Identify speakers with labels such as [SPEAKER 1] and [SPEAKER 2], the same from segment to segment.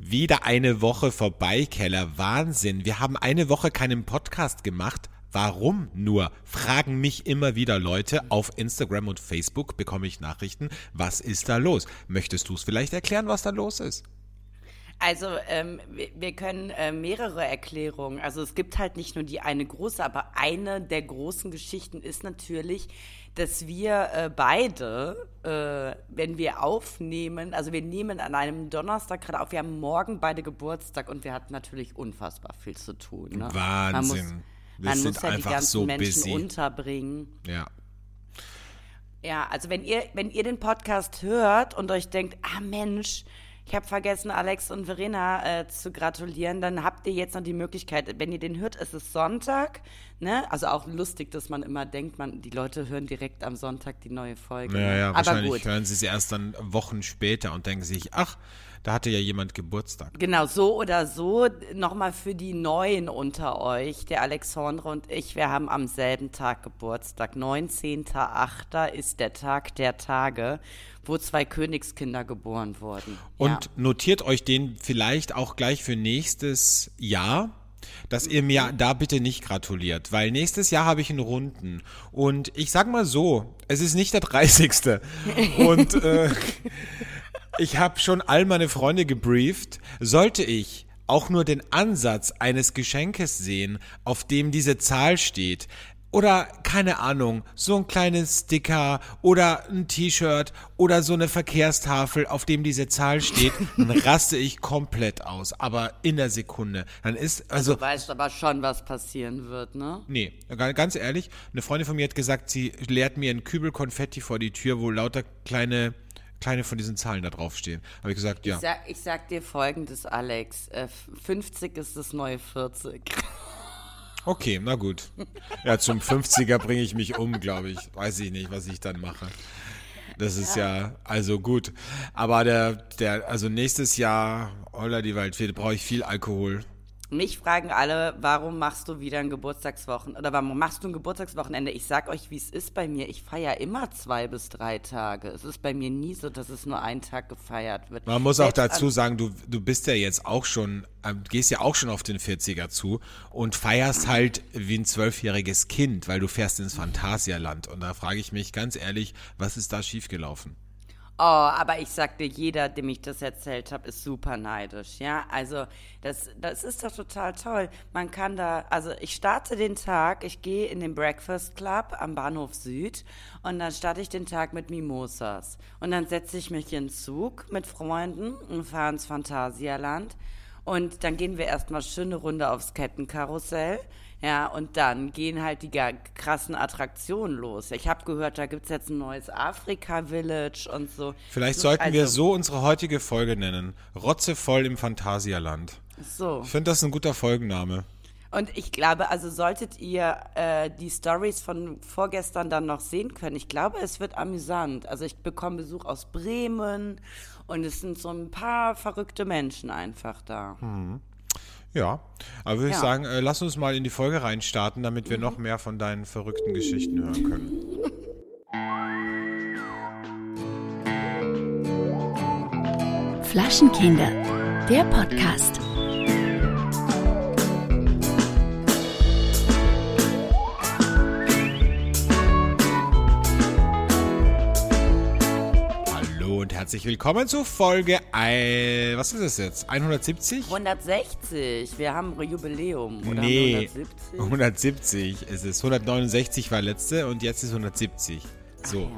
[SPEAKER 1] Wieder eine Woche vorbei, Keller. Wahnsinn. Wir haben eine Woche keinen Podcast gemacht. Warum nur? Fragen mich immer wieder Leute. Auf Instagram und Facebook bekomme ich Nachrichten. Was ist da los? Möchtest du es vielleicht erklären, was da los ist?
[SPEAKER 2] Also ähm, wir, können äh, mehrere Erklärungen. Also es gibt halt nicht nur die eine große, aber eine der großen Geschichten ist natürlich, dass wir äh, beide, äh, wenn wir aufnehmen, also wir nehmen an einem Donnerstag gerade auf, wir haben morgen beide Geburtstag und wir hatten natürlich unfassbar viel zu tun. Ne?
[SPEAKER 1] Wahnsinn.
[SPEAKER 2] Man muss,
[SPEAKER 1] Wir
[SPEAKER 2] man muss ja die ganzen
[SPEAKER 1] so
[SPEAKER 2] Menschen
[SPEAKER 1] busy.
[SPEAKER 2] unterbringen.
[SPEAKER 1] Ja.
[SPEAKER 2] Ja, also wenn ihr, wenn ihr den Podcast hört und euch denkt, ah Mensch, ich habe vergessen, Alex und Verena äh, zu gratulieren, dann habt ihr jetzt noch die Möglichkeit, wenn ihr den hört, es ist Sonntag, ne? Also auch lustig, dass man immer denkt, man, die Leute hören direkt am Sonntag die neue Folge.
[SPEAKER 1] Ja, ja,
[SPEAKER 2] Aber
[SPEAKER 1] wahrscheinlich
[SPEAKER 2] gut.
[SPEAKER 1] hören sie es erst dann Wochen später und denken sich, ach, da hatte ja jemand Geburtstag.
[SPEAKER 2] Genau, so oder so, nochmal für die Neuen unter euch, der Alexandre und ich, wir haben am selben Tag Geburtstag. 19.08. ist der Tag der Tage, wo zwei Königskinder geboren wurden.
[SPEAKER 1] Und
[SPEAKER 2] ja.
[SPEAKER 1] notiert euch den vielleicht auch gleich für nächstes Jahr, dass ihr mir da bitte nicht gratuliert, weil nächstes Jahr habe ich einen Runden. Und ich sag mal so, es ist nicht der 30. Und äh, ich habe schon all meine Freunde gebrieft. Sollte ich auch nur den Ansatz eines Geschenkes sehen, auf dem diese Zahl steht, oder keine Ahnung, so ein kleines Sticker oder ein T-Shirt oder so eine Verkehrstafel, auf dem diese Zahl steht, dann raste ich komplett aus, aber in der Sekunde. Dann ist also
[SPEAKER 2] Du weißt aber schon, was passieren wird, ne?
[SPEAKER 1] Nee, ga- ganz ehrlich, eine Freundin von mir hat gesagt, sie leert mir einen Kübel Konfetti vor die Tür, wo lauter kleine, kleine von diesen Zahlen da draufstehen. Habe ich gesagt, ja.
[SPEAKER 2] Ich sag, ich sag dir folgendes, Alex. Äh, 50 ist das neue 40.
[SPEAKER 1] Okay, na gut. Ja, zum 50er bringe ich mich um, glaube ich. Weiß ich nicht, was ich dann mache. Das ist ja, also gut. Aber der, der, also nächstes Jahr, holla die Waldfee, brauche ich viel Alkohol.
[SPEAKER 2] Mich fragen alle, warum machst du wieder ein Geburtstagswochen oder warum machst du ein Geburtstagswochenende? Ich sag euch, wie es ist bei mir. Ich feiere immer zwei bis drei Tage. Es ist bei mir nie so, dass es nur einen Tag gefeiert wird.
[SPEAKER 1] Man muss auch
[SPEAKER 2] Selbst
[SPEAKER 1] dazu
[SPEAKER 2] an-
[SPEAKER 1] sagen, du, du bist ja jetzt auch schon, ähm, gehst ja auch schon auf den 40er zu und feierst halt wie ein zwölfjähriges Kind, weil du fährst ins Phantasialand. Und da frage ich mich ganz ehrlich, was ist da schiefgelaufen?
[SPEAKER 2] Oh, aber ich sag dir, jeder, dem ich das erzählt habe, ist super neidisch, ja. Also das, das ist doch total toll. Man kann da, also ich starte den Tag, ich gehe in den Breakfast Club am Bahnhof Süd und dann starte ich den Tag mit Mimosas. Und dann setze ich mich in den Zug mit Freunden und fahre ins Phantasialand. Und dann gehen wir erstmal schöne Runde aufs Kettenkarussell. Ja, und dann gehen halt die krassen Attraktionen los. Ich habe gehört, da gibt's jetzt ein neues Afrika-Village und so.
[SPEAKER 1] Vielleicht
[SPEAKER 2] So,
[SPEAKER 1] sollten wir
[SPEAKER 2] also,
[SPEAKER 1] so unsere heutige Folge nennen. Rotzevoll im Phantasialand.
[SPEAKER 2] So.
[SPEAKER 1] Ich finde das ein guter Folgenname.
[SPEAKER 2] Und ich glaube, also solltet ihr äh, die Stories von vorgestern dann noch sehen können, ich glaube, es wird amüsant. Also ich bekomme Besuch aus Bremen und es sind so ein paar verrückte Menschen einfach da.
[SPEAKER 1] Ja, aber würde ich
[SPEAKER 2] Ja.
[SPEAKER 1] sagen, äh, lass uns mal in die Folge reinstarten, damit wir noch mehr von deinen verrückten Geschichten hören können.
[SPEAKER 3] Flaschenkinder, der Podcast.
[SPEAKER 1] Herzlich willkommen zu Folge, ein, was ist es jetzt, 170?
[SPEAKER 2] 160, wir haben ein Jubiläum. Oder
[SPEAKER 1] Nee,
[SPEAKER 2] wir 170?
[SPEAKER 1] 170 ist es. 169 war letzte und jetzt ist 170. So,
[SPEAKER 2] ja.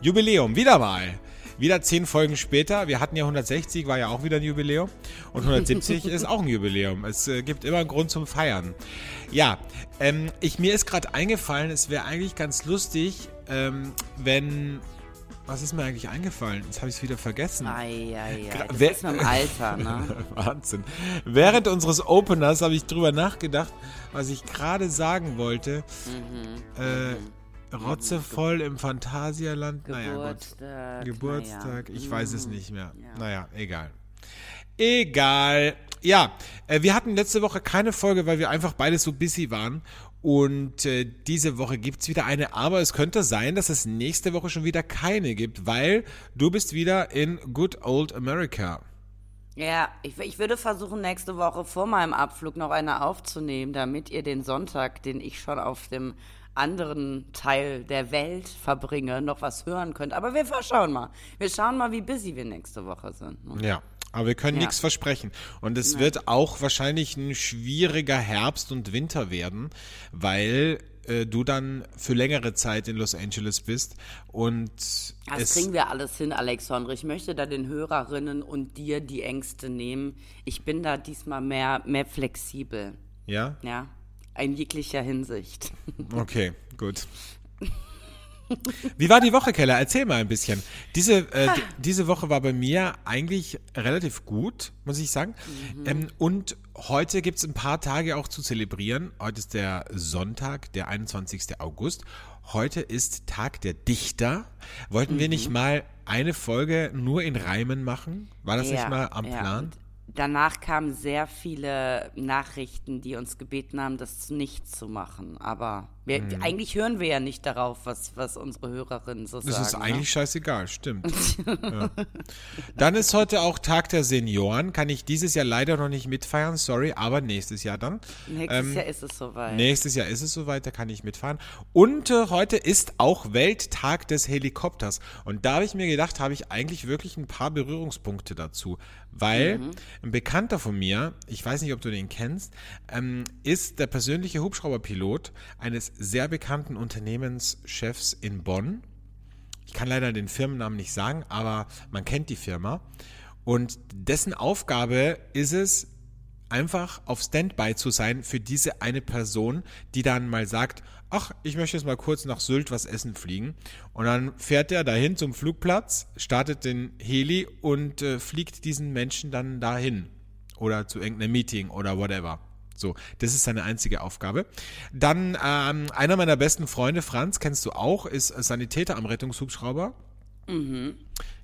[SPEAKER 1] Jubiläum, wieder mal. Wieder zehn Folgen später. Wir hatten ja 160, war ja auch wieder ein Jubiläum. Und 170 ist auch ein Jubiläum. Es äh, gibt immer einen Grund zum Feiern. Ja, ähm, ich, mir ist gerade eingefallen, es wäre eigentlich ganz lustig, ähm, wenn... Was ist mir eigentlich eingefallen? Jetzt habe ich es wieder vergessen.
[SPEAKER 2] Ei, ei, ei. Das ist mit dem Alter, ne?
[SPEAKER 1] Wahnsinn. Während unseres Openers habe ich drüber nachgedacht, was ich gerade sagen wollte.
[SPEAKER 2] Mhm.
[SPEAKER 1] Äh, rotzevoll im Phantasialand. Naja, gut.
[SPEAKER 2] Geburtstag.
[SPEAKER 1] Geburtstag,
[SPEAKER 2] naja.
[SPEAKER 1] ich weiß es
[SPEAKER 2] Mhm.
[SPEAKER 1] nicht mehr.
[SPEAKER 2] Ja.
[SPEAKER 1] Naja, egal. Egal. Ja, äh, wir hatten letzte Woche keine Folge, weil wir einfach beide so busy waren. Und äh, diese Woche gibt's wieder eine, aber es könnte sein, dass es nächste Woche schon wieder keine gibt, weil du bist wieder in Good Old America.
[SPEAKER 2] Ja, ich, ich würde versuchen, nächste Woche vor meinem Abflug noch eine aufzunehmen, damit ihr den Sonntag, den ich schon auf dem anderen Teil der Welt verbringe, noch was hören könnt. Aber wir schauen mal. Wir schauen mal, wie busy wir nächste Woche sind. ne?
[SPEAKER 1] Ja. Aber wir können
[SPEAKER 2] Ja.
[SPEAKER 1] nichts versprechen. Und es wird auch wahrscheinlich ein schwieriger Herbst und Winter werden, weil äh, du dann für längere Zeit in Los Angeles bist und
[SPEAKER 2] Das
[SPEAKER 1] es
[SPEAKER 2] kriegen wir alles hin, Alexandre. Ich möchte da den Hörerinnen und dir die Ängste nehmen. Ich bin da diesmal mehr, mehr flexibel.
[SPEAKER 1] ja
[SPEAKER 2] Ja, in jeglicher Hinsicht.
[SPEAKER 1] okay gut. Wie war die Woche, Keller? Erzähl mal ein bisschen. Diese, äh, diese Woche war bei mir eigentlich relativ gut, muss ich sagen. Ähm, und heute gibt es ein paar Tage auch zu zelebrieren. Heute ist der Sonntag, der 21. August. Heute ist Tag der Dichter. Wollten wir nicht mal eine Folge nur in Reimen machen? War das nicht mal am
[SPEAKER 2] ja.
[SPEAKER 1] Plan?
[SPEAKER 2] Danach kamen sehr viele Nachrichten, die uns gebeten haben, das nicht zu machen. Aber wir,
[SPEAKER 1] Mhm.
[SPEAKER 2] eigentlich hören wir ja nicht darauf, was, was unsere Hörerinnen so
[SPEAKER 1] Das
[SPEAKER 2] sagen.
[SPEAKER 1] ist
[SPEAKER 2] ne?
[SPEAKER 1] eigentlich scheißegal, stimmt. ja. Dann ist heute auch Tag der Senioren. Kann ich dieses Jahr leider noch nicht mitfeiern, sorry, aber nächstes Jahr dann.
[SPEAKER 2] Nächstes
[SPEAKER 1] ähm,
[SPEAKER 2] Jahr ist es soweit.
[SPEAKER 1] Nächstes Jahr ist es soweit, da kann ich mitfahren. Und äh, heute ist auch Welttag des Helikopters. Und da habe ich mir gedacht, habe ich eigentlich wirklich ein paar Berührungspunkte dazu. Weil ein Bekannter von mir, ich weiß nicht, ob du den kennst, ähm, ist der persönliche Hubschrauberpilot eines sehr bekannten Unternehmenschefs in Bonn. Ich kann leider den Firmennamen nicht sagen, aber man kennt die Firma. Und dessen Aufgabe ist es, einfach auf Standby zu sein für diese eine Person, die dann mal sagt, ach, ich möchte jetzt mal kurz nach Sylt was essen fliegen. Und dann fährt er dahin zum Flugplatz, startet den Heli und äh, fliegt diesen Menschen dann dahin. Oder zu irgendeinem Meeting oder whatever. So, das ist seine einzige Aufgabe. Dann ähm, einer meiner besten Freunde, Franz, kennst du auch, ist Sanitäter am Rettungshubschrauber.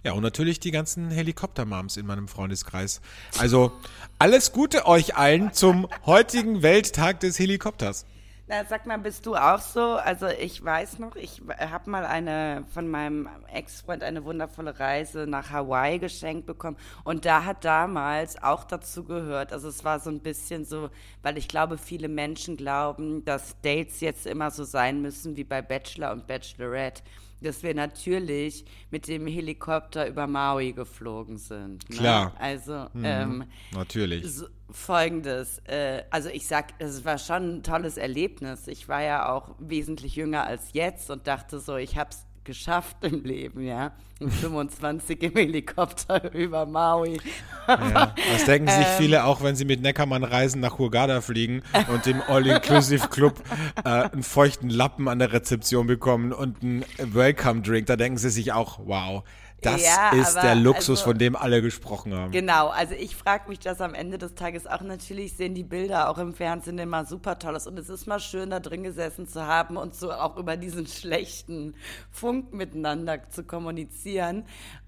[SPEAKER 1] Ja, und natürlich die ganzen Helikoptermoms in meinem Freundeskreis. Also alles Gute euch allen zum heutigen Welttag des Helikopters.
[SPEAKER 2] Na, sag mal, bist du auch so? Also ich weiß noch, ich habe mal eine von meinem Ex-Freund eine wundervolle Reise nach Hawaii geschenkt bekommen und da hat damals auch dazu gehört, also es war so ein bisschen so, weil ich glaube, viele Menschen glauben, dass Dates jetzt immer so sein müssen wie bei Bachelor und Bachelorette, dass wir natürlich mit dem Helikopter über Maui geflogen sind. Ne?
[SPEAKER 1] Klar.
[SPEAKER 2] Also ähm,
[SPEAKER 1] Natürlich.
[SPEAKER 2] so, Folgendes, äh, also ich sag, es war schon ein tolles Erlebnis. Ich war ja auch wesentlich jünger als jetzt und dachte so, ich hab's geschafft im Leben, ja. Mit 25 im Helikopter über Maui.
[SPEAKER 1] Ja. Das denken sich
[SPEAKER 2] Ähm.
[SPEAKER 1] viele auch, wenn sie mit Neckermann reisen nach Hurghada fliegen und im All-Inclusive-Club äh, einen feuchten Lappen an der Rezeption bekommen und einen Welcome-Drink. Da denken sie sich auch, wow, das
[SPEAKER 2] Ja,
[SPEAKER 1] ist der Luxus,
[SPEAKER 2] also-
[SPEAKER 1] von dem alle gesprochen haben.
[SPEAKER 2] Genau, also ich frage mich das am Ende des Tages auch. Natürlich sehen die Bilder auch im Fernsehen immer super toll aus. Und es ist mal schön, da drin gesessen zu haben und so auch über diesen schlechten Funk miteinander zu kommunizieren.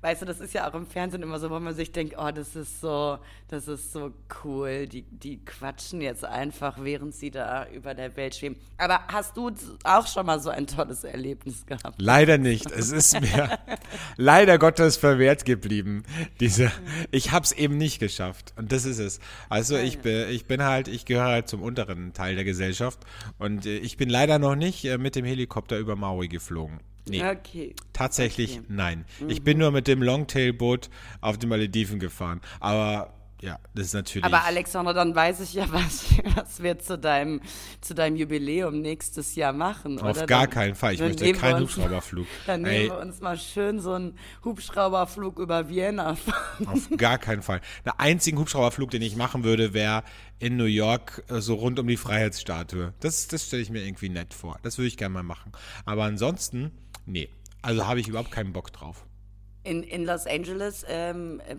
[SPEAKER 2] Weißt du, das ist ja auch im Fernsehen immer so, wo man sich denkt, oh, das ist so, das ist so cool. Die, die quatschen jetzt einfach, während sie da über der Welt schweben. Aber hast du auch schon mal so ein tolles Erlebnis gehabt?
[SPEAKER 1] Leider nicht. Es ist mir leider Gottes verwehrt geblieben. Diese, ich habe es eben nicht geschafft. Und das ist es. Also ich bin, ich bin halt, ich gehöre halt zum unteren Teil der Gesellschaft. Und äh, ich bin leider noch nicht äh, mit dem Helikopter über Maui geflogen. Nee.
[SPEAKER 2] Okay.
[SPEAKER 1] Tatsächlich
[SPEAKER 2] Okay.
[SPEAKER 1] nein. Ich bin nur mit dem Longtail-Boot auf den Malediven gefahren. Aber ja, das ist natürlich.
[SPEAKER 2] Aber Alexander, dann weiß ich ja, was, was wir zu deinem, zu deinem Jubiläum nächstes Jahr machen.
[SPEAKER 1] auf
[SPEAKER 2] oder?
[SPEAKER 1] gar
[SPEAKER 2] Dann-
[SPEAKER 1] keinen Fall. Ich möchte keinen Hubschrauberflug.
[SPEAKER 2] Dann
[SPEAKER 1] Ey,
[SPEAKER 2] nehmen wir uns mal schön so einen Hubschrauberflug über Vienna.
[SPEAKER 1] Auf gar keinen Fall. Der einzige Hubschrauberflug, den ich machen würde, wäre in New York äh, so rund um die Freiheitsstatue. Das, das stelle ich mir irgendwie nett vor. Das würde ich gerne mal machen. Aber ansonsten, nee. Also habe ich überhaupt keinen Bock drauf.
[SPEAKER 2] In, in Los Angeles, ähm, äh,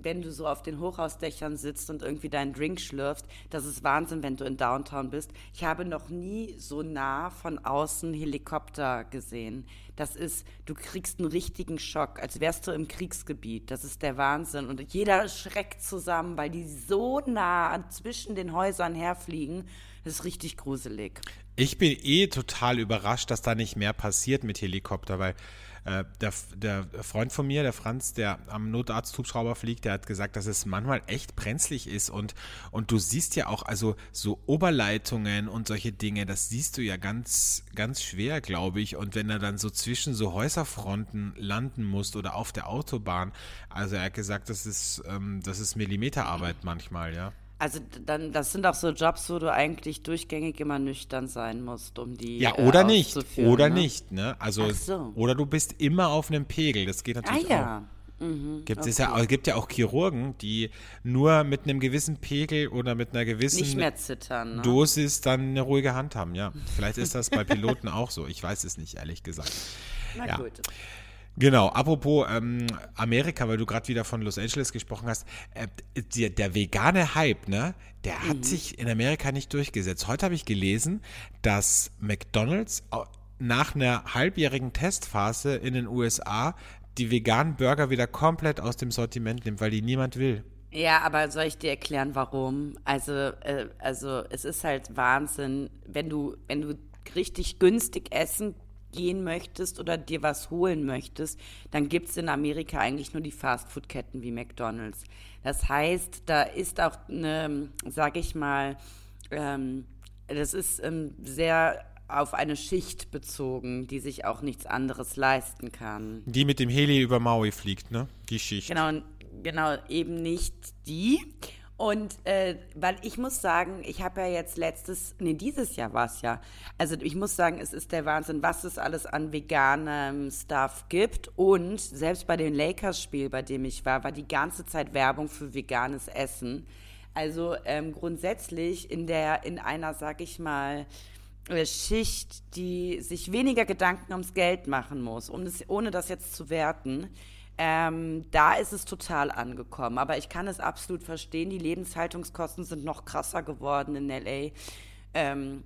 [SPEAKER 2] wenn du so auf den Hochhausdächern sitzt und irgendwie deinen Drink schlürfst, das ist Wahnsinn, wenn du in Downtown bist. Ich habe noch nie so nah von außen Helikopter gesehen. Das ist, du kriegst einen richtigen Schock, als wärst du im Kriegsgebiet. Das ist der Wahnsinn. Und jeder schreckt zusammen, weil die so nah zwischen den Häusern herfliegen. Das ist richtig gruselig.
[SPEAKER 1] Ich bin eh total überrascht, dass da nicht mehr passiert mit Helikopter, weil Äh, der, der Freund von mir, der Franz, der am Notarzt-Hubschrauber fliegt, der hat gesagt, dass es manchmal echt brenzlig ist und, und du siehst ja auch, also so Oberleitungen und solche Dinge, das siehst du ja ganz, ganz schwer, glaube ich. Und wenn er dann so zwischen so Häuserfronten landen muss oder auf der Autobahn, also er hat gesagt, das ist, ähm, das ist Millimeterarbeit manchmal, ja.
[SPEAKER 2] Also dann, das sind auch so Jobs, wo du eigentlich durchgängig immer nüchtern sein musst, um die
[SPEAKER 1] Ja, oder
[SPEAKER 2] äh,
[SPEAKER 1] nicht. Oder
[SPEAKER 2] ne?
[SPEAKER 1] nicht, ne? Also,
[SPEAKER 2] so.
[SPEAKER 1] oder du bist immer auf einem Pegel. Das geht
[SPEAKER 2] Ah
[SPEAKER 1] natürlich auch.
[SPEAKER 2] ja. Mhm,
[SPEAKER 1] Gibt es ja, gibt ja auch Chirurgen, die nur mit einem gewissen Pegel oder mit einer gewissen
[SPEAKER 2] zittern. Ne?
[SPEAKER 1] Dosis dann eine ruhige Hand haben, ja. Vielleicht ist das bei Piloten auch so. Ich weiß es nicht, ehrlich gesagt.
[SPEAKER 2] Na
[SPEAKER 1] ja.
[SPEAKER 2] gut.
[SPEAKER 1] Genau, apropos ähm, Amerika, weil du gerade wieder von Los Angeles gesprochen hast, äh, der, der vegane Hype, ne, der hat
[SPEAKER 2] Mhm.
[SPEAKER 1] sich in Amerika nicht durchgesetzt. Heute habe ich gelesen, dass McDonald's au- nach einer halbjährigen Testphase in den USA die veganen Burger wieder komplett aus dem Sortiment nimmt, weil die niemand will.
[SPEAKER 2] Ja, aber soll ich dir erklären, warum? Also, äh, also es ist halt Wahnsinn, wenn du, wenn du richtig günstig essen gehen möchtest oder dir was holen möchtest, dann gibt's in Amerika eigentlich nur die Fastfood-Ketten wie McDonald's. Das heißt, da ist auch eine, sag ich mal, ähm, das ist ähm, sehr auf eine Schicht bezogen, die sich auch nichts anderes leisten kann.
[SPEAKER 1] Die mit dem Heli über Maui fliegt, ne? Die Schicht.
[SPEAKER 2] Genau, genau, eben nicht die. Und äh, weil ich muss sagen, ich habe ja jetzt letztes, nee, dieses Jahr war es ja. Also ich muss sagen, es ist der Wahnsinn, was es alles an veganem Stuff gibt. Und selbst bei dem Lakers-Spiel, bei dem ich war, war die ganze Zeit Werbung für veganes Essen. Also ähm, grundsätzlich in der, in einer, sag ich mal, äh, Schicht, die sich weniger Gedanken ums Geld machen muss, um das, ohne das jetzt zu werten, ähm, da ist es total angekommen. Aber ich kann es absolut verstehen, die Lebenshaltungskosten sind noch krasser geworden in LA. Ähm,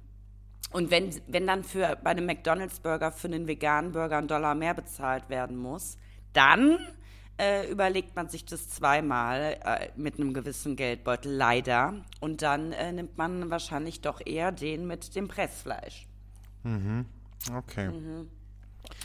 [SPEAKER 2] und wenn, wenn dann für bei einem McDonalds-Burger für einen veganen Burger ein Dollar mehr bezahlt werden muss, dann äh, überlegt man sich das zweimal äh, mit einem gewissen Geldbeutel, leider. Und dann äh, nimmt man wahrscheinlich doch eher den mit dem Pressfleisch.
[SPEAKER 1] Okay.
[SPEAKER 2] Mhm.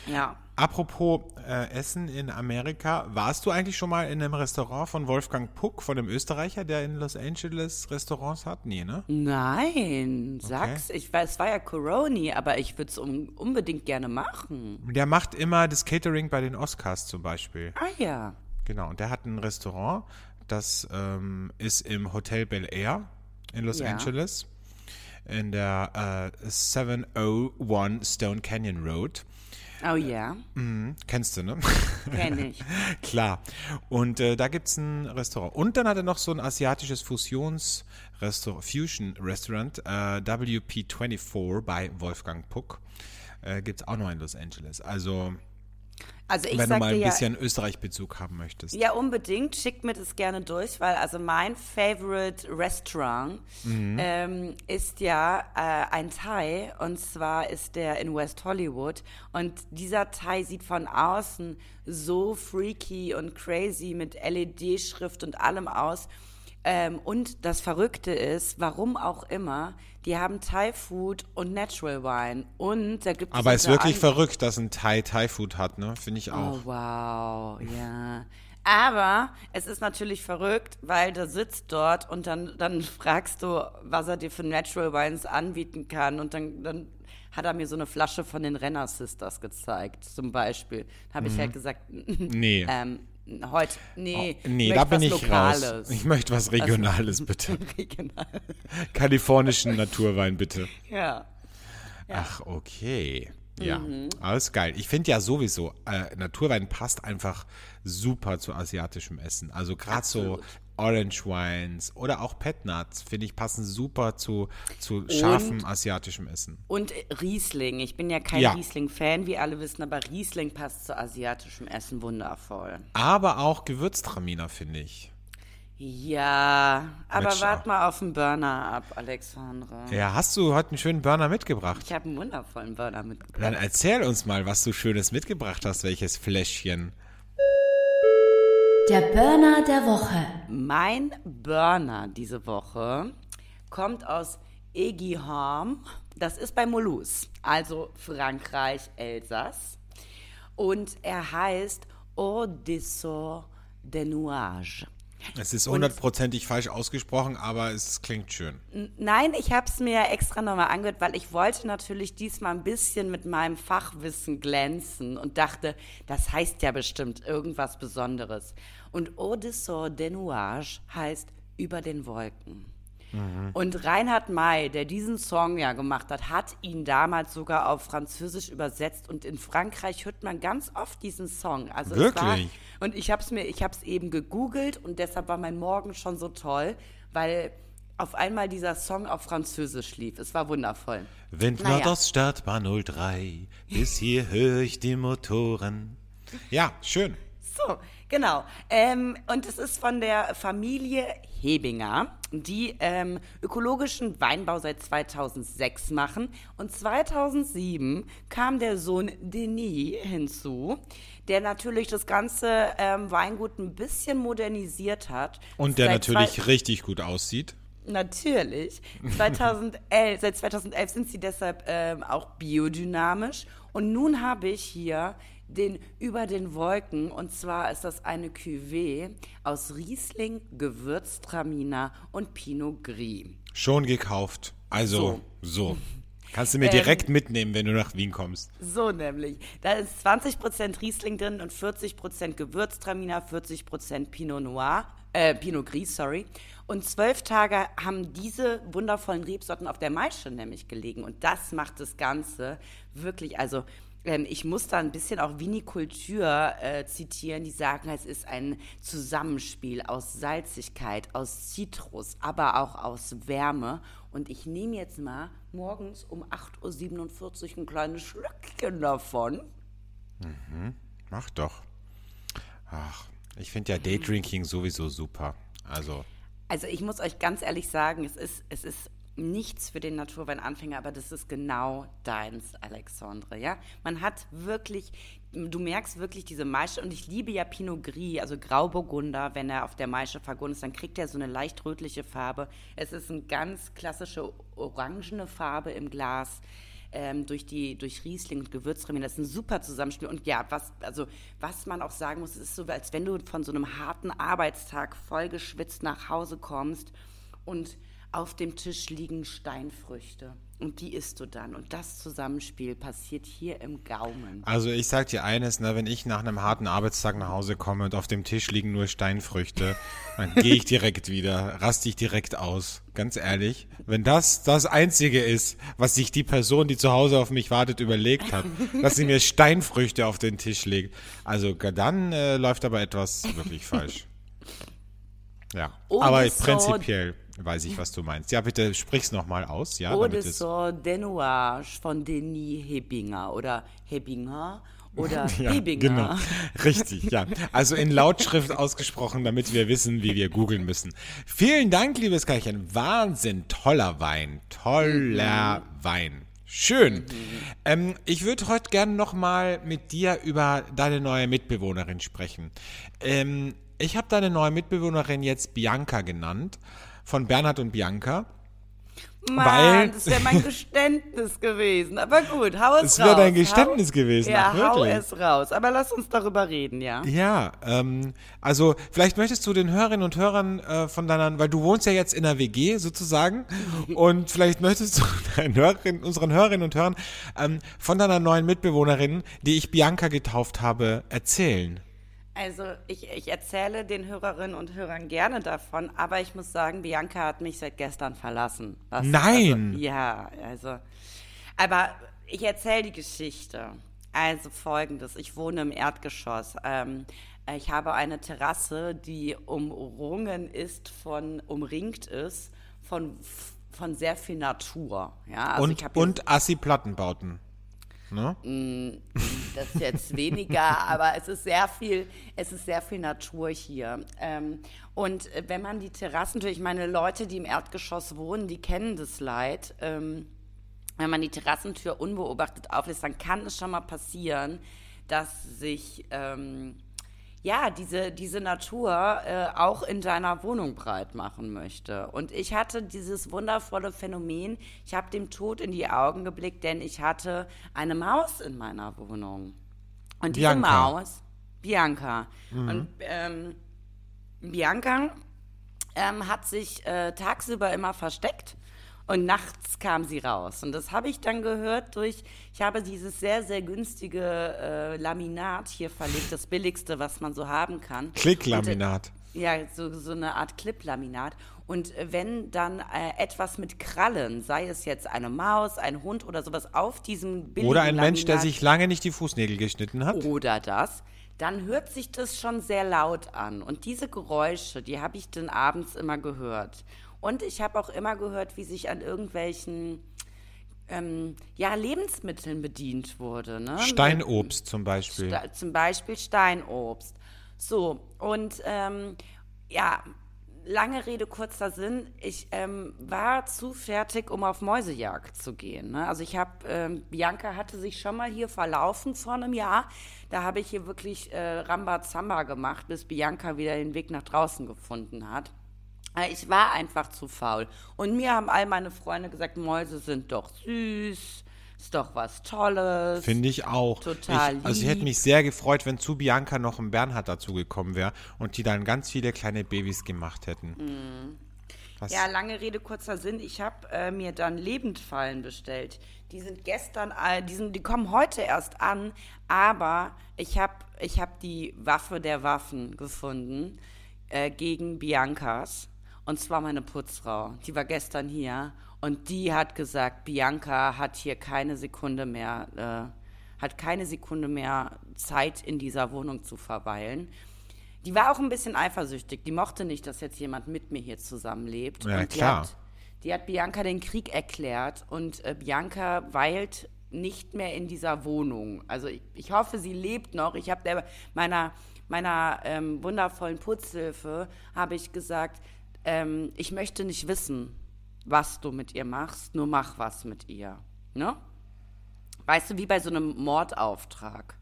[SPEAKER 2] Ja.
[SPEAKER 1] Apropos äh, Essen in Amerika, warst du eigentlich schon mal in einem Restaurant von Wolfgang Puck, von dem Österreicher, der in Los Angeles Restaurants hat? Nee, ne?
[SPEAKER 2] Nein, sag's. Ich weiß, es war ja Coroni, aber ich würde es um, unbedingt gerne machen.
[SPEAKER 1] Der macht immer das Catering bei den Oscars zum Beispiel.
[SPEAKER 2] Ah ja.
[SPEAKER 1] Genau, und der hat ein Restaurant, das ähm, ist im Hotel Bel Air in Los
[SPEAKER 2] Ja.
[SPEAKER 1] Angeles, in der äh, 701 Stone Canyon Road.
[SPEAKER 2] Oh ja,
[SPEAKER 1] Mhm, kennst du, ne?
[SPEAKER 2] kenne ich.
[SPEAKER 1] Klar. Und äh, da gibt es ein Restaurant. Und dann hat er noch so ein asiatisches Fusions-Restaurant, Fusion-Restaurant, äh, WP24 bei Wolfgang Puck. Äh, gibt es auch noch in Los Angeles. Also,
[SPEAKER 2] Also ich
[SPEAKER 1] wenn du mal ein
[SPEAKER 2] ja,
[SPEAKER 1] bisschen Österreich-Bezug haben möchtest.
[SPEAKER 2] ja unbedingt, schickt mir das gerne durch, weil also mein favorite Restaurant
[SPEAKER 1] Mhm.
[SPEAKER 2] ähm, ist ja äh, ein Thai und zwar ist der in West Hollywood und dieser Thai sieht von außen so freaky und crazy mit LED-Schrift und allem aus. Ähm, und das Verrückte ist, warum auch immer, die haben Thai-Food und Natural Wine. Und da gibt es
[SPEAKER 1] Aber es ist wirklich
[SPEAKER 2] anderem-
[SPEAKER 1] verrückt, dass ein Thai Thai-Food hat, ne? Finde ich auch.
[SPEAKER 2] Oh, wow, ja. Aber es ist natürlich verrückt, weil der sitzt dort und dann, dann fragst du, was er dir für Natural Wines anbieten kann. Und dann, dann hat er mir so eine Flasche von den Renner Sisters gezeigt, zum Beispiel. Da habe ich halt gesagt,
[SPEAKER 1] Nee.
[SPEAKER 2] ähm, heute, nee,
[SPEAKER 1] Oh, nee, da bin ich raus.
[SPEAKER 2] Lokales.
[SPEAKER 1] Ich möchte was Regionales, bitte.
[SPEAKER 2] Regional.
[SPEAKER 1] Kalifornischen Naturwein, bitte.
[SPEAKER 2] Ja.
[SPEAKER 1] Ach, okay. Ja,
[SPEAKER 2] Mhm.
[SPEAKER 1] alles geil. Ich finde ja sowieso, äh, Naturwein passt einfach super zu asiatischem Essen. Also gerade so Orange Wines oder auch Pet Nuts, finde ich, passen super zu, zu scharfem asiatischem Essen.
[SPEAKER 2] Und Riesling. Ich bin ja kein
[SPEAKER 1] Ja.
[SPEAKER 2] Riesling-Fan, wie alle wissen, aber Riesling passt zu asiatischem Essen wundervoll.
[SPEAKER 1] Aber auch Gewürztraminer, finde ich.
[SPEAKER 2] Ja, aber wart mal auf den Burner ab, Alexandra.
[SPEAKER 1] Ja, hast du heute einen schönen Burner mitgebracht?
[SPEAKER 2] Ich habe einen wundervollen Burner mitgebracht.
[SPEAKER 1] Dann erzähl uns mal, was du Schönes mitgebracht hast, welches Fläschchen.
[SPEAKER 3] Der Burner der Woche.
[SPEAKER 2] Mein Burner diese Woche kommt aus Egiham. Das ist bei Mulhouse, also Frankreich, Elsass. Und er heißt Au dessous des Nuages.
[SPEAKER 1] Es ist hundertprozentig falsch ausgesprochen, aber es klingt schön.
[SPEAKER 2] Nein, ich habe es mir extra nochmal angehört, weil ich wollte natürlich diesmal ein bisschen mit meinem Fachwissen glänzen und dachte, das heißt ja bestimmt irgendwas Besonderes. Und Au dessous des Nuages heißt über den Wolken. Und Reinhard May, der diesen Song ja gemacht hat, hat ihn damals sogar auf Französisch übersetzt und in Frankreich hört man ganz oft diesen Song. Also Es war,
[SPEAKER 1] Wirklich?
[SPEAKER 2] und ich habe es mir, ich habe es eben gegoogelt und deshalb war mein Morgen schon so toll, weil auf einmal dieser Song auf Französisch lief. Es war wundervoll.
[SPEAKER 1] Wind
[SPEAKER 2] Naja.
[SPEAKER 1] Nordost Startbahn 03, bis hier höre ich die Motoren. Ja, schön.
[SPEAKER 2] So, genau. Ähm, und es ist von der Familie Hebinger, die ähm, ökologischen Weinbau seit 2006 machen. Und 2007 kam der Sohn Denis hinzu, der natürlich das ganze ähm, Weingut ein bisschen modernisiert hat.
[SPEAKER 1] Und der
[SPEAKER 2] Seit
[SPEAKER 1] natürlich richtig gut aussieht.
[SPEAKER 2] Natürlich. 2011, seit 2011 sind sie deshalb ähm, auch biodynamisch. Und nun habe ich hier den Über den Wolken. Und zwar ist das eine Cuvée aus Riesling, Gewürztraminer und Pinot Gris.
[SPEAKER 1] Schon gekauft. Also, so. Kannst du mir
[SPEAKER 2] Ähm,
[SPEAKER 1] direkt mitnehmen, wenn du nach Wien kommst.
[SPEAKER 2] So nämlich. Da ist 20% Riesling drin und 40% Gewürztraminer, 40% Pinot Noir, äh, Pinot Gris, sorry. Und zwölf Tage haben diese wundervollen Rebsorten auf der Maische nämlich gelegen. Und das macht das Ganze wirklich, also ähm, ich muss da ein bisschen auch Vinikultur äh, zitieren, die sagen, es ist ein Zusammenspiel aus Salzigkeit, aus Zitrus, aber auch aus Wärme. Und ich nehme jetzt mal morgens um 8.47 Uhr ein kleines Schlückchen davon.
[SPEAKER 1] Mach doch. Ach, ich finde ja Daydrinking sowieso super. Also,
[SPEAKER 2] Also ich muss euch ganz ehrlich sagen, es ist, es ist nichts für den Naturweinanfänger, aber das ist genau deins, Alexandre, ja? Man hat wirklich, du merkst wirklich diese Maische und ich liebe ja Pinot Gris, also Grauburgunder, wenn er auf der Maische ist, dann kriegt er so eine leicht rötliche Farbe. Es ist eine ganz klassische orangene Farbe im Glas. Ähm, durch die durch Riesling und Gewürztraminer. Das ist ein super Zusammenspiel. Und ja, was, also, was man auch sagen muss, es ist so, als wenn du von so einem harten Arbeitstag voll geschwitzt nach Hause kommst und auf dem Tisch liegen Steinfrüchte. Und die isst du dann. Und das Zusammenspiel passiert hier im Gaumen.
[SPEAKER 1] also ich sag dir eines, ne, wenn ich nach einem harten Arbeitstag nach Hause komme und auf dem Tisch liegen nur Steinfrüchte, dann gehe ich direkt wieder, raste ich direkt aus. Ganz ehrlich, wenn das das Einzige ist, was sich die Person, die zu Hause auf mich wartet, überlegt hat, dass sie mir Steinfrüchte auf den Tisch legt, also dann äh, läuft aber etwas wirklich falsch. Ja,
[SPEAKER 2] Oh,
[SPEAKER 1] aber
[SPEAKER 2] so-
[SPEAKER 1] prinzipiell weiß ich, was du meinst. Ja, bitte sprich's nochmal aus, ja,
[SPEAKER 2] Sort Denouage von Denis Hebinger oder Hebinger oder
[SPEAKER 1] Ja,
[SPEAKER 2] Hebinger.
[SPEAKER 1] genau. Richtig, ja. Also in Lautschrift ausgesprochen, damit wir wissen, wie wir googeln müssen. Vielen Dank, liebes Kerlchen. Wahnsinn, toller Wein. Toller Wein. Schön. Ähm, ich würde heute gerne noch mal mit dir über deine neue Mitbewohnerin sprechen. Ähm, ich habe deine neue Mitbewohnerin jetzt Bianca genannt, von Bernhard und Bianca.
[SPEAKER 2] Mann,
[SPEAKER 1] Weil-
[SPEAKER 2] das wäre mein Geständnis gewesen. Aber gut, hau es
[SPEAKER 1] Es
[SPEAKER 2] raus.
[SPEAKER 1] wäre dein Geständnis
[SPEAKER 2] hau,
[SPEAKER 1] gewesen,
[SPEAKER 2] Ja,
[SPEAKER 1] ach,
[SPEAKER 2] hau es raus. Aber lass uns darüber reden, ja?
[SPEAKER 1] Ja, ähm, also vielleicht möchtest du den Hörerinnen und Hörern äh, von deiner, weil du wohnst ja jetzt in der WG sozusagen und vielleicht möchtest du deinen Hörerinnen, unseren Hörerinnen und Hörern ähm, von deiner neuen Mitbewohnerin, die ich Bianca getauft habe, erzählen.
[SPEAKER 2] Also ich, ich erzähle den Hörerinnen und Hörern gerne davon, aber ich muss sagen, Bianca hat mich seit gestern verlassen. Was,
[SPEAKER 1] Nein!
[SPEAKER 2] Also, ja, also. Aber ich erzähle die Geschichte. Also folgendes, ich wohne im Erdgeschoss. Ähm, ich habe eine Terrasse, die umrungen ist von, umringt ist von, von sehr viel Natur. Ja, also
[SPEAKER 1] und und Assi-Plattenbauten. Ne?
[SPEAKER 2] Das ist jetzt weniger, aber es ist sehr viel, es ist sehr viel Natur hier. Ähm, und äh, wenn man die Terrassen, natürlich meine Leute, die im Erdgeschoss wohnen, die kennen das Leid. Ähm, wenn man die Terrassentür unbeobachtet auflässt, dann kann es schon mal passieren, dass sich ähm, ja, diese, diese Natur äh, auch in deiner Wohnung breit machen möchte. Und ich hatte dieses wundervolle Phänomen, ich habe dem Tod in die Augen geblickt, denn ich hatte eine Maus in meiner Wohnung. Und diese
[SPEAKER 1] Bianca.
[SPEAKER 2] Maus, Bianca. Und ähm, Bianca ähm, hat sich äh, tagsüber immer versteckt und nachts kam sie raus. Und das habe ich dann gehört durch, ich habe dieses sehr, sehr günstige äh, Laminat hier verlegt, das billigste, was man so haben kann.
[SPEAKER 1] Klicklaminat.
[SPEAKER 2] Und, äh, ja, so, so eine Art Clip-Laminat. Und wenn dann äh, etwas mit Krallen, sei es jetzt eine Maus, ein Hund oder sowas, auf diesem billigen
[SPEAKER 1] Oder ein Mensch, der
[SPEAKER 2] Laminat-
[SPEAKER 1] sich lange nicht die Fußnägel geschnitten hat.
[SPEAKER 2] oder das, dann hört sich das schon sehr laut an. Und diese Geräusche, die habe ich dann abends immer gehört. Und ich habe auch immer gehört, wie sich an irgendwelchen ähm, ja, Lebensmitteln bedient wurde. Ne?
[SPEAKER 1] Steinobst zum Beispiel.
[SPEAKER 2] Sta- zum Beispiel Steinobst. So, und ähm, ja, lange Rede, kurzer Sinn. Ich ähm, war zu fertig, um auf Mäusejagd zu gehen. Ne? Also ich habe, ähm, Bianca hatte sich schon mal hier verlaufen vor einem Jahr. Da habe ich hier wirklich äh, Rambazamba gemacht, bis Bianca wieder den Weg nach draußen gefunden hat. Äh, Ich war einfach zu faul. Und mir haben all meine Freunde gesagt, Mäuse sind doch süß, ist doch was Tolles.
[SPEAKER 1] Finde ich auch.
[SPEAKER 2] Total
[SPEAKER 1] ich, also ich hätte mich sehr gefreut, wenn zu Bianca noch ein Bernhard dazugekommen wäre und die dann ganz viele kleine Babys gemacht hätten. Was?
[SPEAKER 2] Ja, lange Rede, kurzer Sinn. Ich habe äh, mir dann Lebendfallen bestellt. Die sind gestern, äh, die, sind, die kommen heute erst an, aber ich habe ich hab die Waffe der Waffen gefunden äh, gegen Biancas. Und zwar meine Putzfrau. Die war gestern hier und die hat gesagt, Bianca hat hier keine Sekunde mehr, äh, hat keine Sekunde mehr Zeit in dieser Wohnung zu verweilen. Die war auch ein bisschen eifersüchtig. Die mochte nicht, dass jetzt jemand mit mir hier zusammenlebt.
[SPEAKER 1] Ja,
[SPEAKER 2] und
[SPEAKER 1] klar.
[SPEAKER 2] Die hat, die hat Bianca den Krieg erklärt und äh, Bianca weilt nicht mehr in dieser Wohnung. Also ich, ich hoffe, sie lebt noch. Ich habe meiner, meiner ähm, wundervollen Putzhilfe habe ich gesagt, ähm, ich möchte nicht wissen, was du mit ihr machst, nur mach was mit ihr. Ne? Weißt du, wie bei so einem Mordauftrag.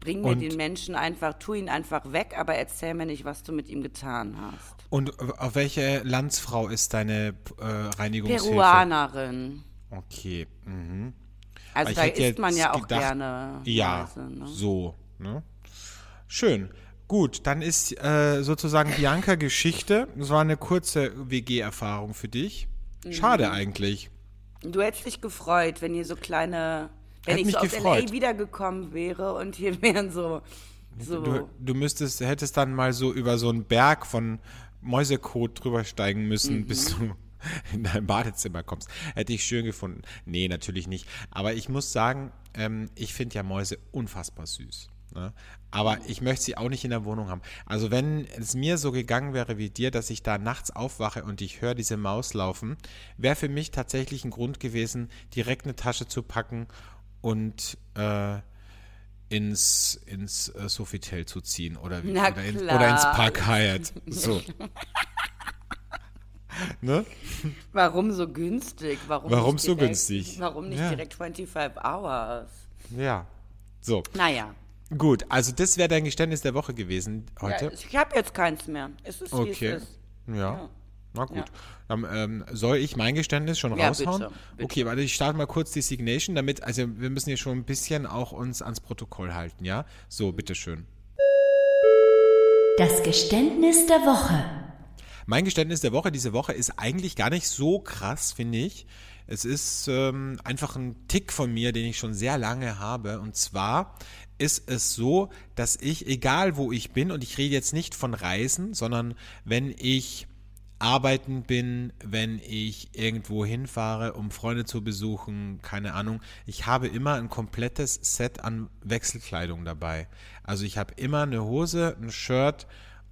[SPEAKER 2] Bring mir
[SPEAKER 1] Und-
[SPEAKER 2] den Menschen einfach, tu ihn einfach weg, aber erzähl mir nicht, was du mit ihm getan hast.
[SPEAKER 1] Und auf welche Landsfrau ist deine äh, Reinigungshilfe?
[SPEAKER 2] Peruanerin.
[SPEAKER 1] Okay. Mhm.
[SPEAKER 2] Also da isst man ja auch
[SPEAKER 1] gedacht-
[SPEAKER 2] gerne
[SPEAKER 1] Ja,
[SPEAKER 2] Mäuse, ne?
[SPEAKER 1] so. Ne? Schön. Gut, dann ist äh, sozusagen Bianca Geschichte. Das war eine kurze WG-Erfahrung für dich. Schade
[SPEAKER 2] Mhm.
[SPEAKER 1] eigentlich.
[SPEAKER 2] Du hättest dich gefreut, wenn ihr so kleine, wenn
[SPEAKER 1] Hätt
[SPEAKER 2] ich so aus
[SPEAKER 1] gefreut.
[SPEAKER 2] LA wiedergekommen wäre und hier wären so, so
[SPEAKER 1] Du, du müsstest, hättest dann mal so über so einen Berg von Mäusekot drüber steigen müssen,
[SPEAKER 2] Mhm.
[SPEAKER 1] bis du in dein Badezimmer kommst. Hätte ich schön gefunden. Nee, natürlich nicht. Aber ich muss sagen, ähm, ich finde ja Mäuse unfassbar süß. Ne? Aber ich möchte sie auch nicht in der Wohnung haben. Also wenn es mir so gegangen wäre wie dir, dass ich da nachts aufwache und ich höre diese Maus laufen, wäre für mich tatsächlich ein Grund gewesen, direkt eine Tasche zu packen und äh, ins, ins äh, Sofitel zu ziehen oder, wie, oder, in, oder ins Park Hyatt. So. ne?
[SPEAKER 2] warum so günstig? Warum,
[SPEAKER 1] Warum so
[SPEAKER 2] direkt,
[SPEAKER 1] günstig?
[SPEAKER 2] Warum nicht
[SPEAKER 1] Ja.
[SPEAKER 2] direkt 25 Hours?
[SPEAKER 1] Ja. So.
[SPEAKER 2] Naja,
[SPEAKER 1] Gut, also das wäre dein Geständnis der Woche gewesen heute.
[SPEAKER 2] ja, ich habe jetzt keins mehr. Es ist, wie
[SPEAKER 1] okay.
[SPEAKER 2] es ist.
[SPEAKER 1] Ja.
[SPEAKER 2] Ja.
[SPEAKER 1] Na gut.
[SPEAKER 2] Ja.
[SPEAKER 1] Dann ähm, soll ich mein Geständnis schon
[SPEAKER 2] Ja,
[SPEAKER 1] raushauen?
[SPEAKER 2] bitte, bitte.
[SPEAKER 1] Okay, warte, ich starte mal kurz die Signation, damit, also wir müssen hier schon ein bisschen auch uns ans Protokoll halten, ja? So, bitteschön.
[SPEAKER 3] Das Geständnis der Woche.
[SPEAKER 1] Mein Geständnis der Woche diese Woche ist eigentlich gar nicht so krass, finde ich. Es ist ähm, einfach ein Tick von mir, den ich schon sehr lange habe. Und zwar ist es so, dass ich, egal wo ich bin, und ich rede jetzt nicht von Reisen, sondern wenn ich arbeiten bin, wenn ich irgendwo hinfahre, um Freunde zu besuchen, keine Ahnung, ich habe immer ein komplettes Set an Wechselkleidung dabei. Also ich habe immer eine Hose, ein Shirt,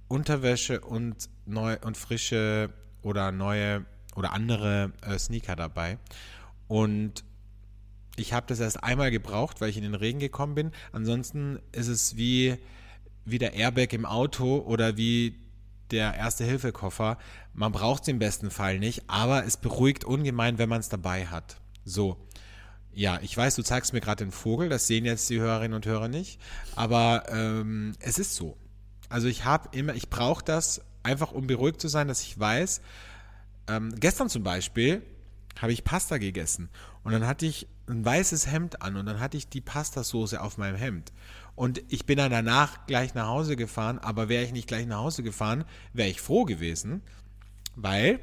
[SPEAKER 1] Unterwäsche und neu und frische oder neue oder andere äh, Sneaker dabei. Und ich habe das erst einmal gebraucht, weil ich in den Regen gekommen bin. Ansonsten ist es wie, wie der Airbag im Auto oder wie der Erste-Hilfe-Koffer. Man braucht es im besten Fall nicht, aber es beruhigt ungemein, wenn man es dabei hat. So. Ja, ich weiß, du zeigst mir gerade den Vogel, das sehen jetzt die Hörerinnen und Hörer nicht, aber ähm, es ist so. Also ich habe immer, ich brauche das einfach, um beruhigt zu sein, dass ich weiß, ähm, gestern zum Beispiel habe ich Pasta gegessen Und dann hatte ich ein weißes Hemd an und dann hatte ich die Pastasoße auf meinem Hemd. Und ich bin dann danach gleich nach Hause gefahren, aber wäre ich nicht gleich nach Hause gefahren, wäre ich froh gewesen, weil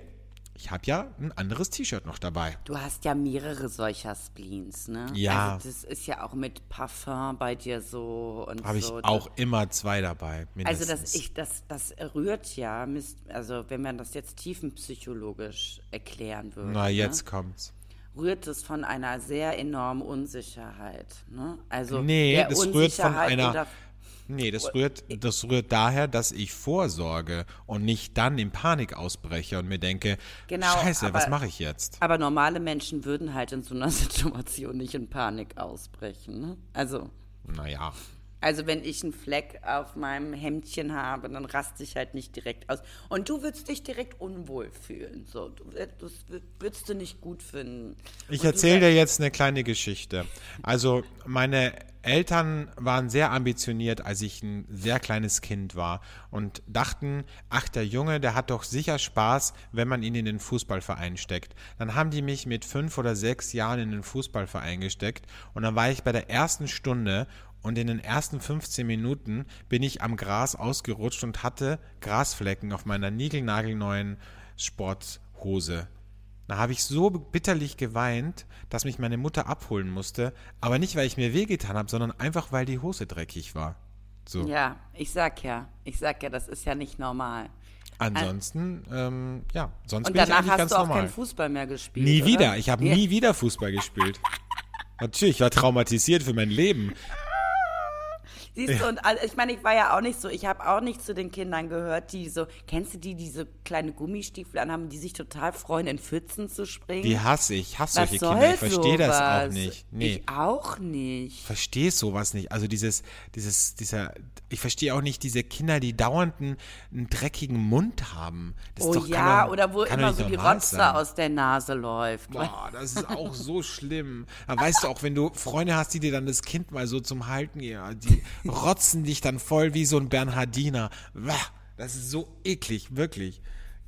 [SPEAKER 1] ich habe ja ein anderes T-Shirt noch dabei.
[SPEAKER 2] Du hast ja mehrere solcher Spleens, ne?
[SPEAKER 1] Ja.
[SPEAKER 2] Also das ist ja auch mit Parfum bei dir so und
[SPEAKER 1] Habe ich
[SPEAKER 2] so.
[SPEAKER 1] auch immer zwei dabei.
[SPEAKER 2] Also
[SPEAKER 1] Mindestens.
[SPEAKER 2] das, ich, das, das rührt ja, also wenn man das jetzt tiefenpsychologisch erklären würde.
[SPEAKER 1] Na,
[SPEAKER 2] ne?
[SPEAKER 1] jetzt kommt's.
[SPEAKER 2] Rührt es von einer sehr enormen Unsicherheit. Ne? Also
[SPEAKER 1] Nee, das rührt von einer. Nee, das rührt, das rührt daher, dass ich vorsorge und nicht dann in Panik ausbreche und mir denke,
[SPEAKER 2] Genau,
[SPEAKER 1] Scheiße, was
[SPEAKER 2] aber-
[SPEAKER 1] mache ich jetzt?
[SPEAKER 2] Aber normale Menschen würden halt in so einer Situation nicht in Panik ausbrechen. Ne? Also,
[SPEAKER 1] Naja.
[SPEAKER 2] Also wenn ich einen Fleck auf meinem Hemdchen habe, dann raste ich halt nicht direkt aus. Und du würdest dich direkt unwohl fühlen. So, du, das würdest du nicht gut finden.
[SPEAKER 1] Ich erzähle dir jetzt eine kleine Geschichte. Also meine Eltern waren sehr ambitioniert, als ich ein sehr kleines Kind war und dachten, ach der Junge, der hat doch sicher Spaß, wenn man ihn in den Fußballverein steckt. Dann haben die mich mit fünf oder sechs Jahren in den Fußballverein gesteckt und dann war ich bei der ersten Stunde und in den ersten 15 Minuten bin ich am Gras ausgerutscht und hatte Grasflecken auf meiner niegelnagelneuen Sporthose. Da habe ich so bitterlich geweint, dass mich meine Mutter abholen musste, aber nicht, weil ich mir wehgetan habe, sondern einfach, weil die Hose dreckig war. So.
[SPEAKER 2] Ja, ich sag ja, ich sag ja, das ist ja nicht normal.
[SPEAKER 1] Ansonsten, ähm, ja, sonst
[SPEAKER 2] Und
[SPEAKER 1] bin ich
[SPEAKER 2] danach
[SPEAKER 1] eigentlich
[SPEAKER 2] hast
[SPEAKER 1] ganz
[SPEAKER 2] du auch
[SPEAKER 1] normal.
[SPEAKER 2] keinen Fußball mehr gespielt.
[SPEAKER 1] nie
[SPEAKER 2] oder?
[SPEAKER 1] wieder. Ich habe
[SPEAKER 2] Ja.
[SPEAKER 1] nie wieder Fußball gespielt. Natürlich, ich war traumatisiert für mein Leben.
[SPEAKER 2] Siehst du, und all, ich meine, ich war ja auch nicht so, ich habe auch nicht zu den Kindern gehört, die so, kennst du die, die so kleine Gummistiefel anhaben, die sich total freuen, in Pfützen zu springen?
[SPEAKER 1] Die hasse ich. Ich hasse
[SPEAKER 2] Was
[SPEAKER 1] solche Kinder. Ich verstehe das auch nicht. Nee.
[SPEAKER 2] Ich auch nicht.
[SPEAKER 1] verstehe sowas nicht. Also dieses, dieses, dieser, ich verstehe auch nicht diese Kinder, die dauernd einen, einen dreckigen Mund haben. Das
[SPEAKER 2] Oh
[SPEAKER 1] doch,
[SPEAKER 2] ja,
[SPEAKER 1] doch-
[SPEAKER 2] oder wo immer so die Rotze aus der Nase läuft.
[SPEAKER 1] Boah, das ist auch so schlimm. Da weißt du auch, wenn du Freunde hast, die dir dann das Kind mal so zum Halten, ja, die rotzen dich dann voll wie so ein Bernhardiner. Das ist so eklig, wirklich.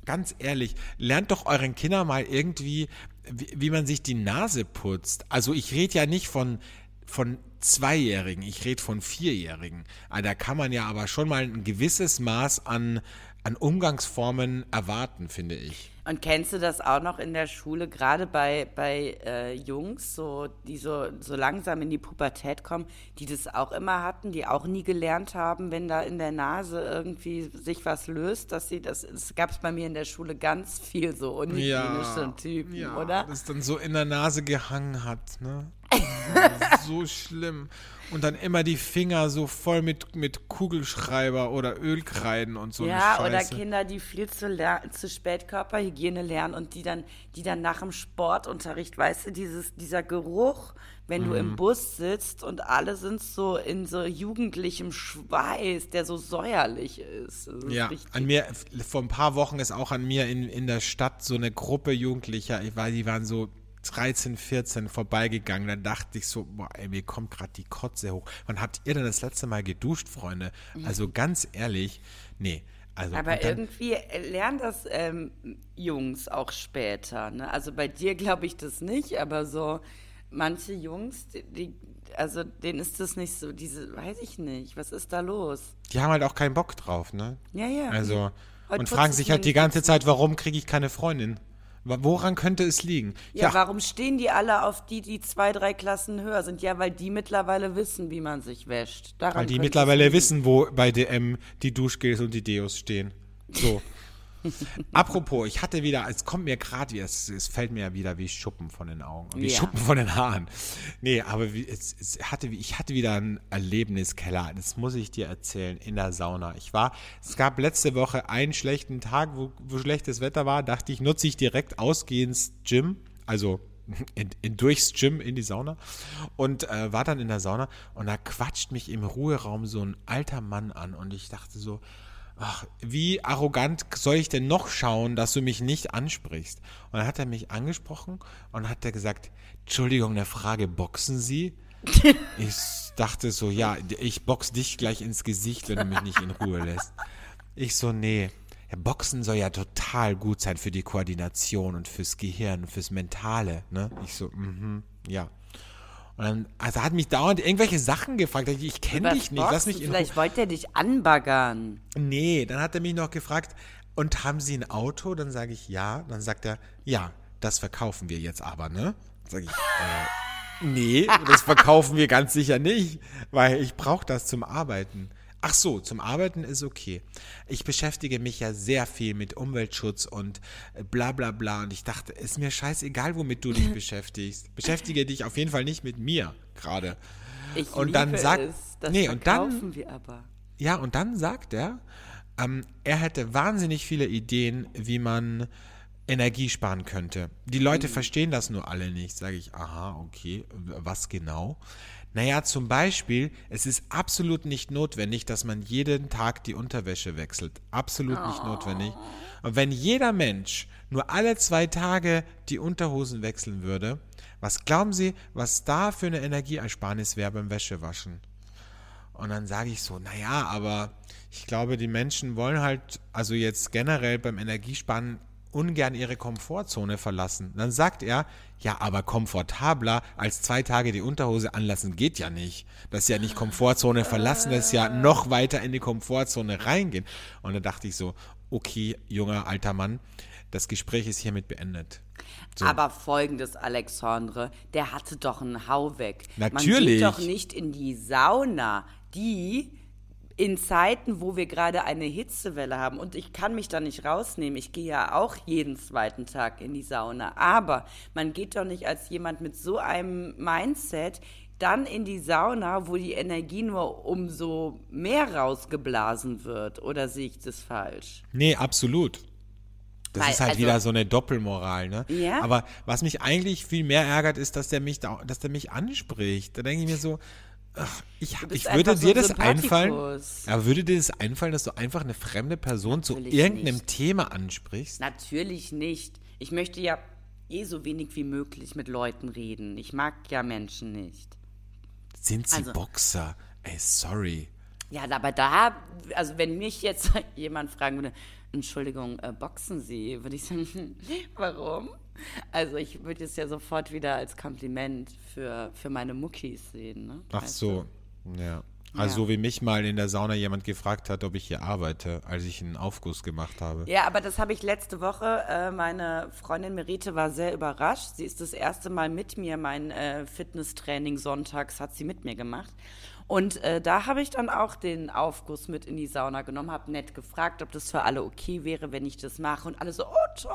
[SPEAKER 1] Ganz ehrlich, lernt doch euren Kindern mal irgendwie, wie, wie man sich die Nase putzt. Also ich rede ja nicht von, von Zweijährigen, ich rede von Vierjährigen. Ah, Da kann man ja aber schon mal ein gewisses Maß an, an Umgangsformen erwarten, finde ich.
[SPEAKER 2] Und kennst du das auch noch in der Schule, gerade bei, bei äh, Jungs, so, die so, so langsam in die Pubertät kommen, die das auch immer hatten, die auch nie gelernt haben, wenn da in der Nase irgendwie sich was löst, dass sie das, es gab es bei mir in der Schule ganz viel so unhygienische Typen,
[SPEAKER 1] ja,
[SPEAKER 2] oder?
[SPEAKER 1] Das dann so in der Nase gehangen hat, ne? So schlimm. Und dann immer die Finger so voll mit, mit Kugelschreiber oder Ölkreiden und so
[SPEAKER 2] Ja, oder. Kinder, die viel zu, zu spät Körperhygiene lernen und die dann, die dann nach dem Sportunterricht, weißt du, dieses, dieser Geruch, wenn du
[SPEAKER 1] Mhm.
[SPEAKER 2] im Bus sitzt und alle sind so in so jugendlichem Schweiß, der so säuerlich ist. Ist
[SPEAKER 1] Ja,
[SPEAKER 2] richtig-
[SPEAKER 1] an mir, vor ein paar Wochen ist auch an mir in, in der Stadt so eine Gruppe Jugendlicher, ich war, die waren so 13, 14 vorbeigegangen. Da dachte ich so, boah, ey, mir kommt gerade die Kotze hoch. Wann habt ihr denn das letzte Mal geduscht, Freunde? Also ganz ehrlich, nee. Also,
[SPEAKER 2] Aber
[SPEAKER 1] dann,
[SPEAKER 2] irgendwie lernen das ähm, Jungs auch später. Ne? Also bei dir glaube ich das nicht, aber so manche Jungs, die, also denen ist das nicht so, diese, weiß ich nicht, was ist da los?
[SPEAKER 1] die haben halt auch keinen Bock drauf, ne?
[SPEAKER 2] Ja, ja.
[SPEAKER 1] Also,
[SPEAKER 2] Heute
[SPEAKER 1] und fragen sich halt die ganze Zeit, warum kriege ich keine Freundin? Woran könnte es liegen?
[SPEAKER 2] Ja, warum stehen die alle auf die, die zwei, drei Klassen höher sind? Ja, weil die mittlerweile wissen, wie man sich wäscht. Daran
[SPEAKER 1] weil die mittlerweile wissen, wo bei DM die Duschgels und die Deos stehen. So. Apropos, ich hatte wieder, es kommt mir gerade, es, es fällt mir ja wieder wie Schuppen von den Augen, wie
[SPEAKER 2] Ja.
[SPEAKER 1] Schuppen von den Haaren. Nee, aber wie, es, es hatte, ich hatte wieder einen Erlebniskeller, das muss ich dir erzählen, in der Sauna. Ich war, es gab letzte Woche einen schlechten Tag, wo, wo schlechtes Wetter war, dachte ich, nutze ich direkt ausgehend ins Gym, also in, in, durchs Gym in die Sauna und äh, war dann in der Sauna und da quatscht mich im Ruheraum so ein alter Mann an und ich dachte so, ach, wie arrogant soll ich denn noch schauen, dass du mich nicht ansprichst? Und dann hat er mich angesprochen und hat er gesagt, Entschuldigung, eine Frage, boxen Sie? ich dachte so, ja, ich box dich gleich ins Gesicht, wenn du mich nicht in Ruhe lässt. Ich so, nee. ja, Boxen soll ja total gut sein für die Koordination und fürs Gehirn, fürs Mentale. Ne? Ich so, mhm, ja. Und dann, also hat mich dauernd irgendwelche Sachen gefragt. Ich, ich kenne dich nicht, lass mich in
[SPEAKER 2] Vielleicht wollte er dich anbaggern.
[SPEAKER 1] Nee, dann hat er mich noch gefragt, und haben Sie ein Auto? Dann sage ich ja. Dann sagt er, ja, das verkaufen wir jetzt aber, ne? Sag ich, äh, nee, das verkaufen wir ganz sicher nicht, weil ich brauche das zum Arbeiten. Ach so, zum Arbeiten ist okay. Ich beschäftige mich ja sehr viel mit Umweltschutz und bla bla bla. Und ich dachte, ist mir scheißegal, womit du dich beschäftigst. Beschäftige dich auf jeden Fall nicht mit mir gerade.
[SPEAKER 2] Ich
[SPEAKER 1] Und
[SPEAKER 2] liebe
[SPEAKER 1] dann sagt-
[SPEAKER 2] es. Das
[SPEAKER 1] nee, und dann-
[SPEAKER 2] wir aber.
[SPEAKER 1] Ja, und dann sagt er, ähm, er hätte wahnsinnig viele Ideen, wie man Energie sparen könnte. Die Leute verstehen das nur alle nicht. Sage ich, aha, okay, was genau? Naja, zum Beispiel, es ist absolut nicht notwendig, dass man jeden Tag die Unterwäsche wechselt. Absolut nicht notwendig. Und wenn jeder Mensch nur alle zwei Tage die Unterhosen wechseln würde, was glauben Sie, was da für eine Energieersparnis wäre beim Wäschewaschen? Und dann sage ich so, naja, aber ich glaube, die Menschen wollen halt, also jetzt generell beim Energiesparen ungern ihre Komfortzone verlassen. Dann sagt er, ja, aber komfortabler als zwei Tage die Unterhose anlassen geht ja nicht. Das ist ja nicht Komfortzone verlassen, das ist ja noch weiter in die Komfortzone reingehen. Und dann dachte ich so, okay, junger alter Mann, das Gespräch ist hiermit beendet. So.
[SPEAKER 2] Aber folgendes, Alexandre, der hatte doch einen Hau weg. Man
[SPEAKER 1] Natürlich.
[SPEAKER 2] geht doch nicht in die Sauna, die in Zeiten, wo wir gerade eine Hitzewelle haben, und ich kann mich da nicht rausnehmen, ich gehe ja auch jeden zweiten Tag in die Sauna, aber man geht doch nicht als jemand mit so einem Mindset dann in die Sauna, wo die Energie nur umso mehr rausgeblasen wird, oder sehe ich das falsch?
[SPEAKER 1] Nee, absolut. Das
[SPEAKER 2] Weil,
[SPEAKER 1] ist halt
[SPEAKER 2] also-
[SPEAKER 1] wieder so eine Doppelmoral, ne?
[SPEAKER 2] Ja.
[SPEAKER 1] Aber was mich eigentlich viel mehr ärgert, ist, dass der mich, da, dass der mich anspricht. Da denke ich mir so, ach, ich, ich würde
[SPEAKER 2] so
[SPEAKER 1] dir
[SPEAKER 2] ein
[SPEAKER 1] das einfallen, aber würde dir das einfallen, dass du einfach eine fremde Person zu
[SPEAKER 2] Natürlich
[SPEAKER 1] irgendeinem
[SPEAKER 2] nicht.
[SPEAKER 1] Thema ansprichst?
[SPEAKER 2] Natürlich nicht. Ich möchte ja eh so wenig wie möglich mit Leuten reden. Ich mag ja Menschen nicht.
[SPEAKER 1] Sind sie
[SPEAKER 2] Also-
[SPEAKER 1] Boxer? Ey, sorry.
[SPEAKER 2] Ja, aber da, also wenn mich jetzt jemand fragen würde, Entschuldigung, äh, boxen Sie, würde ich sagen, warum? Also ich würde es ja sofort wieder als Kompliment für, für meine Muckis sehen. Ne?
[SPEAKER 1] Ach
[SPEAKER 2] Weißt
[SPEAKER 1] so, ja. Also
[SPEAKER 2] Ja.
[SPEAKER 1] so wie mich mal in der Sauna jemand gefragt hat, ob ich hier arbeite, als ich einen Aufguss gemacht habe.
[SPEAKER 2] Ja, aber das habe ich letzte Woche. Äh, meine Freundin Merete war sehr überrascht. Sie ist das erste Mal mit mir, mein äh, Fitnesstraining sonntags hat sie mit mir gemacht. Und äh, da habe ich dann auch den Aufguss mit in die Sauna genommen, habe nett gefragt, ob das für alle okay wäre, wenn ich das mache. Und alle so, oh toll.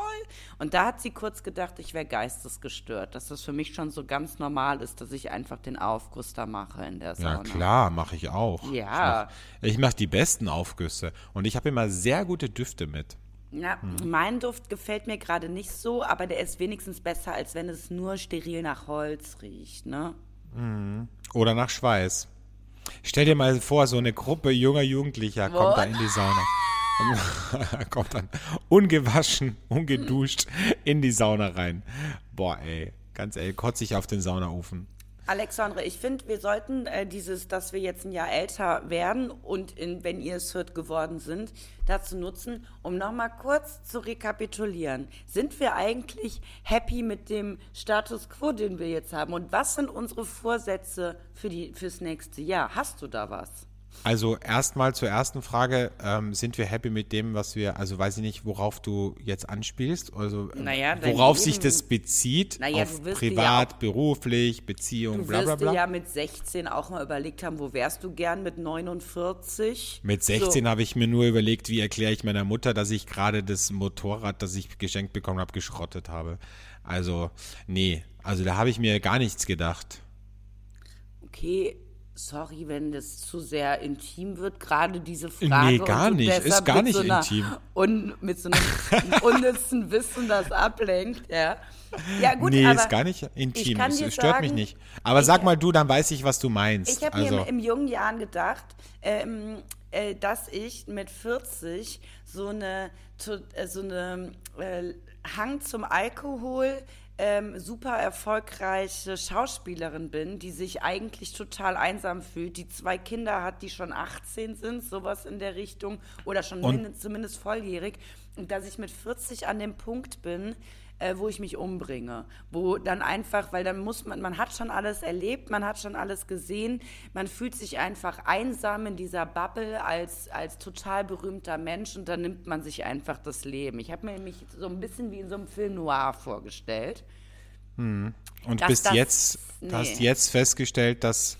[SPEAKER 2] Und da hat sie kurz gedacht, ich wäre geistesgestört, dass das für mich schon so ganz normal ist, dass ich einfach den Aufguss da mache in der
[SPEAKER 1] Ja,
[SPEAKER 2] Sauna.
[SPEAKER 1] klar, mache ich auch.
[SPEAKER 2] Ja.
[SPEAKER 1] Ich mache mach die besten Aufgüsse und ich habe immer sehr gute Düfte mit.
[SPEAKER 2] Ja, mein Duft gefällt mir gerade nicht so, aber der ist wenigstens besser, als wenn es nur steril nach Holz riecht, ne?
[SPEAKER 1] Oder nach Schweiß. Stell dir mal vor, so eine Gruppe junger Jugendlicher kommt da in die Sauna. Kommt dann ungewaschen, ungeduscht in die Sauna rein. Boah, ey, ganz ehrlich, kotze ich auf den Saunaofen.
[SPEAKER 2] Alexandre, ich finde, wir sollten äh, dieses, dass wir jetzt ein Jahr älter werden und in, wenn ihr es hört, geworden sind, dazu nutzen, um nochmal kurz zu rekapitulieren. Sind wir eigentlich happy mit dem Status quo, den wir jetzt haben? Und was sind unsere Vorsätze für die, fürs nächste Jahr? Hast du da was?
[SPEAKER 1] Also erstmal zur ersten Frage, ähm, sind wir happy mit dem, was wir, also weiß ich nicht, worauf du jetzt anspielst, also äh,
[SPEAKER 2] Naja,
[SPEAKER 1] worauf sich das bezieht,
[SPEAKER 2] Naja,
[SPEAKER 1] auf
[SPEAKER 2] du dir ja
[SPEAKER 1] privat,
[SPEAKER 2] auch-
[SPEAKER 1] beruflich, Beziehung,
[SPEAKER 2] Du
[SPEAKER 1] bla bla bla.
[SPEAKER 2] ja mit 16 auch mal überlegt haben, wo wärst du gern mit 49?
[SPEAKER 1] Mit 16 habe ich mir nur überlegt, wie erkläre ich meiner Mutter, dass ich gerade das Motorrad, das ich geschenkt bekommen habe, geschrottet habe. Also, nee, also da habe ich mir gar nichts gedacht.
[SPEAKER 2] Okay, sorry, wenn das zu sehr intim wird, gerade diese Frage.
[SPEAKER 1] Nee, gar
[SPEAKER 2] und
[SPEAKER 1] nicht. Ist gar nicht
[SPEAKER 2] so
[SPEAKER 1] intim.
[SPEAKER 2] Un, mit so einem unnützen Wissen das ablenkt, ja. Ja, gut,
[SPEAKER 1] nee, ist gar nicht
[SPEAKER 2] ich
[SPEAKER 1] intim. Es stört mich
[SPEAKER 2] sagen,
[SPEAKER 1] nicht. Aber
[SPEAKER 2] ich-
[SPEAKER 1] sag mal du, dann weiß ich, was du meinst.
[SPEAKER 2] Ich habe
[SPEAKER 1] also,
[SPEAKER 2] mir im, im jungen Jahren gedacht, ähm, äh, dass ich mit 40 so eine, äh, so eine äh, Hang zum Alkohol ähm, super erfolgreiche Schauspielerin bin, die sich eigentlich total einsam fühlt, die zwei Kinder hat, die schon 18 sind, sowas in der Richtung, oder schon mindestens, zumindest volljährig, und dass ich mit 40 an dem Punkt bin, äh, wo ich mich umbringe. Wo dann einfach, weil dann muss man, man hat schon alles erlebt, man hat schon alles gesehen, man fühlt sich einfach einsam in dieser Bubble als, als total berühmter Mensch und dann nimmt man sich einfach das Leben. Ich habe mir mich so ein bisschen wie in so einem Film noir vorgestellt.
[SPEAKER 1] Und
[SPEAKER 2] Dass
[SPEAKER 1] bis
[SPEAKER 2] das-
[SPEAKER 1] jetzt,
[SPEAKER 2] nee.
[SPEAKER 1] hast jetzt festgestellt, dass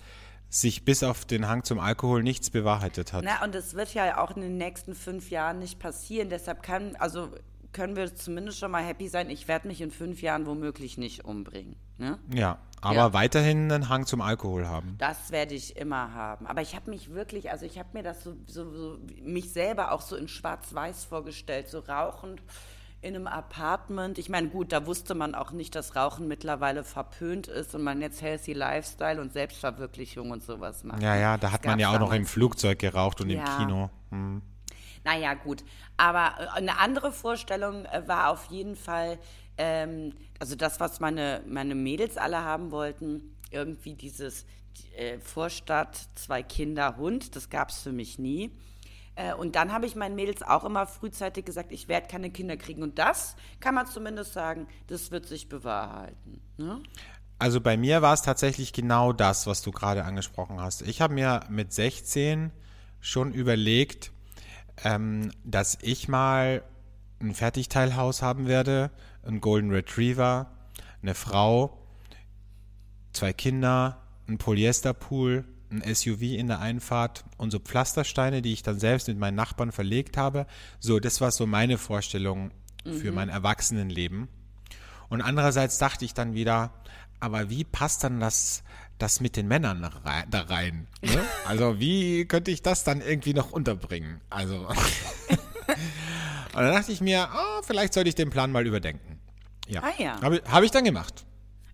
[SPEAKER 1] sich bis auf den Hang zum Alkohol nichts bewahrheitet hat.
[SPEAKER 2] Na, und es wird ja auch in den nächsten fünf Jahren nicht passieren. Deshalb kann, also können wir zumindest schon mal happy sein, ich werde mich in fünf Jahren womöglich nicht umbringen. Ne?
[SPEAKER 1] Ja, aber
[SPEAKER 2] Ja.
[SPEAKER 1] weiterhin einen Hang zum Alkohol haben.
[SPEAKER 2] Das werde ich immer haben. Aber ich habe mich wirklich, also ich habe mir das so, so, so, mich selber auch so in Schwarz-Weiß vorgestellt, so rauchend in einem Apartment. Ich meine, gut, da wusste man auch nicht, dass Rauchen mittlerweile verpönt ist und man jetzt Healthy Lifestyle und Selbstverwirklichung und sowas macht.
[SPEAKER 1] Ja, ja, da hat
[SPEAKER 2] Das
[SPEAKER 1] man ja auch noch im Flugzeug geraucht und im
[SPEAKER 2] Ja.
[SPEAKER 1] Kino. Hm.
[SPEAKER 2] Naja, gut. Aber äh, eine andere Vorstellung äh, war auf jeden Fall, ähm, also das, was meine, meine Mädels alle haben wollten, irgendwie dieses äh, Vorstadt, zwei Kinder, Hund, das gab es für mich nie. Äh, und dann habe ich meinen Mädels auch immer frühzeitig gesagt, ich werde keine Kinder kriegen. Und das kann man zumindest sagen, das wird sich bewahrheiten. Ne?
[SPEAKER 1] Also bei mir war es tatsächlich genau das, was du gerade angesprochen hast. Ich habe mir mit 16 schon überlegt, ähm, dass ich mal ein Fertigteilhaus haben werde, einen Golden Retriever, eine Frau, zwei Kinder, ein Polyesterpool, ein SUV in der Einfahrt und so Pflastersteine, die ich dann selbst mit meinen Nachbarn verlegt habe. So, das war so meine Vorstellung für mein Erwachsenenleben. Und andererseits dachte ich dann wieder, aber wie passt dann das, das mit den Männern da rein? Ne? Also wie könnte ich das dann irgendwie noch unterbringen? Also und dann dachte ich mir, ah, vielleicht sollte ich den Plan mal überdenken. Ja,
[SPEAKER 2] Ah ja.
[SPEAKER 1] habe hab ich dann gemacht.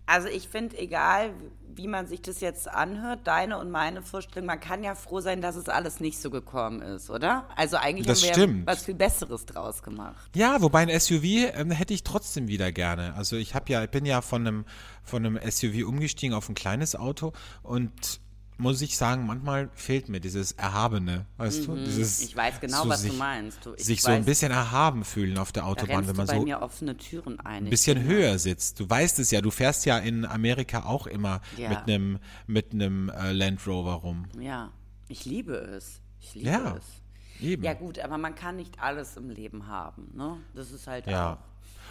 [SPEAKER 2] Also ich finde, egal wie man sich das jetzt anhört, deine und meine Vorstellung, man kann ja froh sein, dass es alles nicht so gekommen ist, oder? Also eigentlich
[SPEAKER 1] Das
[SPEAKER 2] haben wir ja was viel Besseres draus gemacht.
[SPEAKER 1] Ja, wobei ein SUV ähm, hätte ich trotzdem wieder gerne. Also ich habe ja, ich bin ja von einem von einem SUV umgestiegen auf ein kleines Auto und muss ich sagen, manchmal fehlt mir dieses Erhabene, weißt du? Dieses,
[SPEAKER 2] Mhm. Ich weiß genau, was du meinst. Du, ich
[SPEAKER 1] sich so ein
[SPEAKER 2] weiß,
[SPEAKER 1] bisschen erhaben fühlen auf der Autobahn, wenn man so
[SPEAKER 2] mir offene Türen ein.
[SPEAKER 1] ein bisschen höher sitzt. Du weißt es ja, du fährst ja in Amerika auch immer
[SPEAKER 2] Ja.
[SPEAKER 1] mit einem mit einem äh, Land Rover rum.
[SPEAKER 2] Ja, ich liebe es. Ich liebe
[SPEAKER 1] Ja,
[SPEAKER 2] es.
[SPEAKER 1] Eben.
[SPEAKER 2] Ja gut, aber man kann nicht alles im Leben haben, ne? Das ist halt
[SPEAKER 1] Ja.
[SPEAKER 2] auch.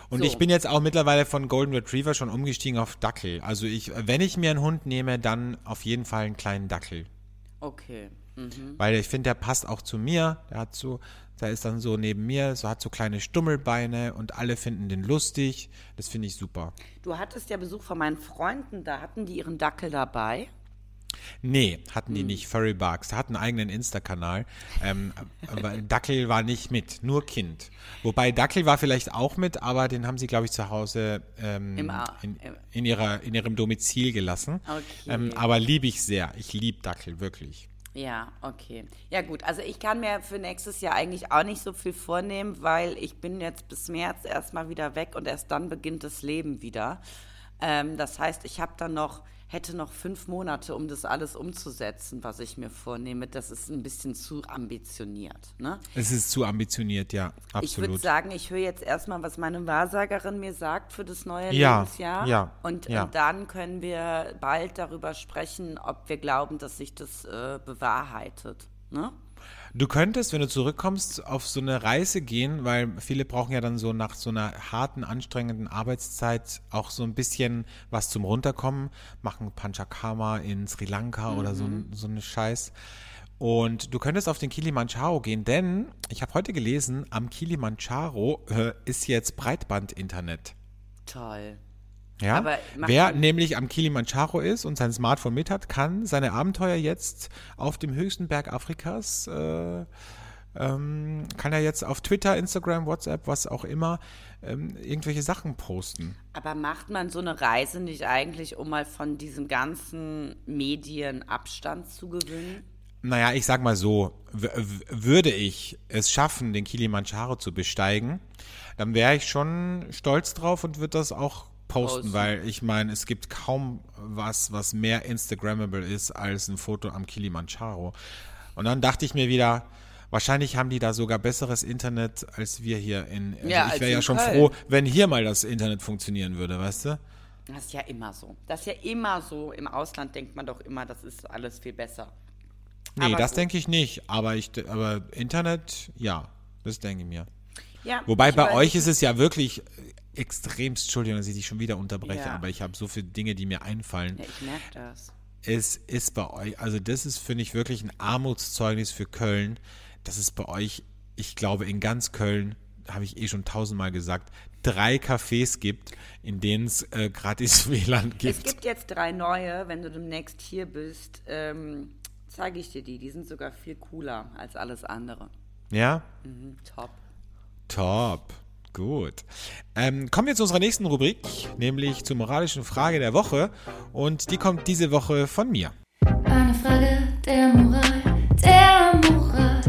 [SPEAKER 1] Und
[SPEAKER 2] So.
[SPEAKER 1] ich bin jetzt auch mittlerweile von Golden Retriever schon umgestiegen auf Dackel. Also ich, wenn ich mir einen Hund nehme, dann auf jeden Fall einen kleinen Dackel.
[SPEAKER 2] Okay. Mhm.
[SPEAKER 1] Weil ich finde, der passt auch zu mir. Der hat so, der ist dann so neben mir, so hat so kleine Stummelbeine und alle finden den lustig. Das finde ich super.
[SPEAKER 2] Du hattest ja Besuch von meinen Freunden, da hatten die ihren Dackel dabei.
[SPEAKER 1] Nee, hatten
[SPEAKER 2] Hm.
[SPEAKER 1] die nicht. Furry Bugs. Der hat einen eigenen Insta-Kanal. Ähm, Dackel war nicht mit, nur Kind. Wobei Dackel war vielleicht auch mit, aber den haben sie, glaube ich, zu Hause ähm,
[SPEAKER 2] Im
[SPEAKER 1] in, in, ihrer, in ihrem Domizil gelassen.
[SPEAKER 2] Okay.
[SPEAKER 1] Ähm, aber liebe ich sehr. Ich liebe Dackel, wirklich.
[SPEAKER 2] Ja, okay. Ja gut, also ich kann mir für nächstes Jahr eigentlich auch nicht so viel vornehmen, weil ich bin jetzt bis März erstmal wieder weg und erst dann beginnt das Leben wieder. Ähm, das heißt, ich habe dann noch, hätte noch fünf Monate, um das alles umzusetzen, was ich mir vornehme. Das ist ein bisschen zu ambitioniert. Ne?
[SPEAKER 1] Es ist zu ambitioniert, ja,
[SPEAKER 2] Ich würde
[SPEAKER 1] absolut.
[SPEAKER 2] sagen, ich höre jetzt erstmal, was meine Wahrsagerin mir sagt für das neue
[SPEAKER 1] Ja,
[SPEAKER 2] Lebensjahr.
[SPEAKER 1] ja,
[SPEAKER 2] Und,
[SPEAKER 1] ja.
[SPEAKER 2] und dann können wir bald darüber sprechen, ob wir glauben, dass sich das äh, bewahrheitet. Ne?
[SPEAKER 1] Du könntest, wenn du zurückkommst, auf so eine Reise gehen, weil viele brauchen ja dann so nach so einer harten, anstrengenden Arbeitszeit auch so ein bisschen was zum Runterkommen, machen Panchakarma in Sri Lanka oder so, ein- so eine Scheiß. Und du könntest auf den Kilimanjaro gehen, denn ich habe heute gelesen, am Kilimanjaro äh, ist jetzt Breitband-Internet.
[SPEAKER 2] Toll.
[SPEAKER 1] Ja? Wer nämlich am Kilimanjaro ist und sein Smartphone mit hat, kann seine Abenteuer jetzt auf dem höchsten Berg Afrikas, äh, ähm, kann er jetzt auf Twitter, Instagram, WhatsApp, was auch immer, ähm, irgendwelche Sachen posten.
[SPEAKER 2] Aber macht man so eine Reise nicht eigentlich, um mal von diesen ganzen Medien Abstand zu gewinnen?
[SPEAKER 1] naja, ich sag mal so, würde ich es schaffen, den Kilimanjaro zu besteigen, dann wäre ich schon stolz drauf und würde das auch posten,
[SPEAKER 2] Posten.
[SPEAKER 1] weil ich meine, es gibt kaum was, was mehr Instagrammable ist als ein Foto am Kilimanjaro. Und dann dachte ich mir wieder, wahrscheinlich haben die da sogar besseres Internet als wir hier in. Also
[SPEAKER 2] Ja,
[SPEAKER 1] ich wäre ja schon
[SPEAKER 2] Köln.
[SPEAKER 1] froh, wenn hier mal das Internet funktionieren würde, weißt du?
[SPEAKER 2] Das ist ja immer so. Das ist ja immer so. Im Ausland denkt man doch immer, das ist alles viel besser.
[SPEAKER 1] Nee,
[SPEAKER 2] Aber
[SPEAKER 1] das
[SPEAKER 2] gut.
[SPEAKER 1] denke ich nicht. Aber ich, aber Internet, ja, das denke ich mir.
[SPEAKER 2] Ja,
[SPEAKER 1] Wobei
[SPEAKER 2] ich
[SPEAKER 1] bei euch ist es ja wirklich extremst, Entschuldigung, dass ich dich schon wieder unterbreche,
[SPEAKER 2] Ja.
[SPEAKER 1] aber ich habe so viele Dinge, die mir einfallen.
[SPEAKER 2] Ja, ich merke das.
[SPEAKER 1] Es ist bei euch, also das ist, finde ich, wirklich ein Armutszeugnis für Köln. Das ist bei euch, ich glaube, in ganz Köln, habe ich eh schon tausendmal gesagt, drei Cafés gibt, in denen es äh, gratis WLAN
[SPEAKER 2] Es
[SPEAKER 1] gibt.
[SPEAKER 2] gibt jetzt drei neue, wenn du demnächst hier bist, ähm, zeige ich dir die. Die sind sogar viel cooler als alles andere.
[SPEAKER 1] Ja?
[SPEAKER 2] Mhm, top.
[SPEAKER 1] Top. Gut. Ähm, kommen wir zu unserer nächsten Rubrik, nämlich zur moralischen Frage der Woche. Und die kommt diese Woche von mir.
[SPEAKER 3] Eine Frage der Moral, der Moral.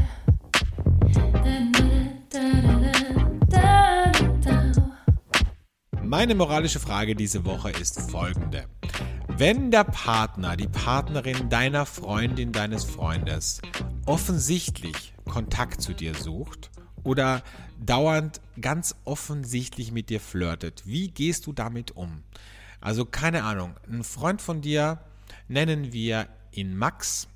[SPEAKER 1] Meine moralische Frage diese Woche ist folgende. Wenn der Partner, die Partnerin deiner Freundin, deines Freundes offensichtlich Kontakt zu dir sucht oder dauernd ganz offensichtlich mit dir flirtet, wie gehst du damit um? Also keine Ahnung, ein Freund von dir, nennen wir ihn Max,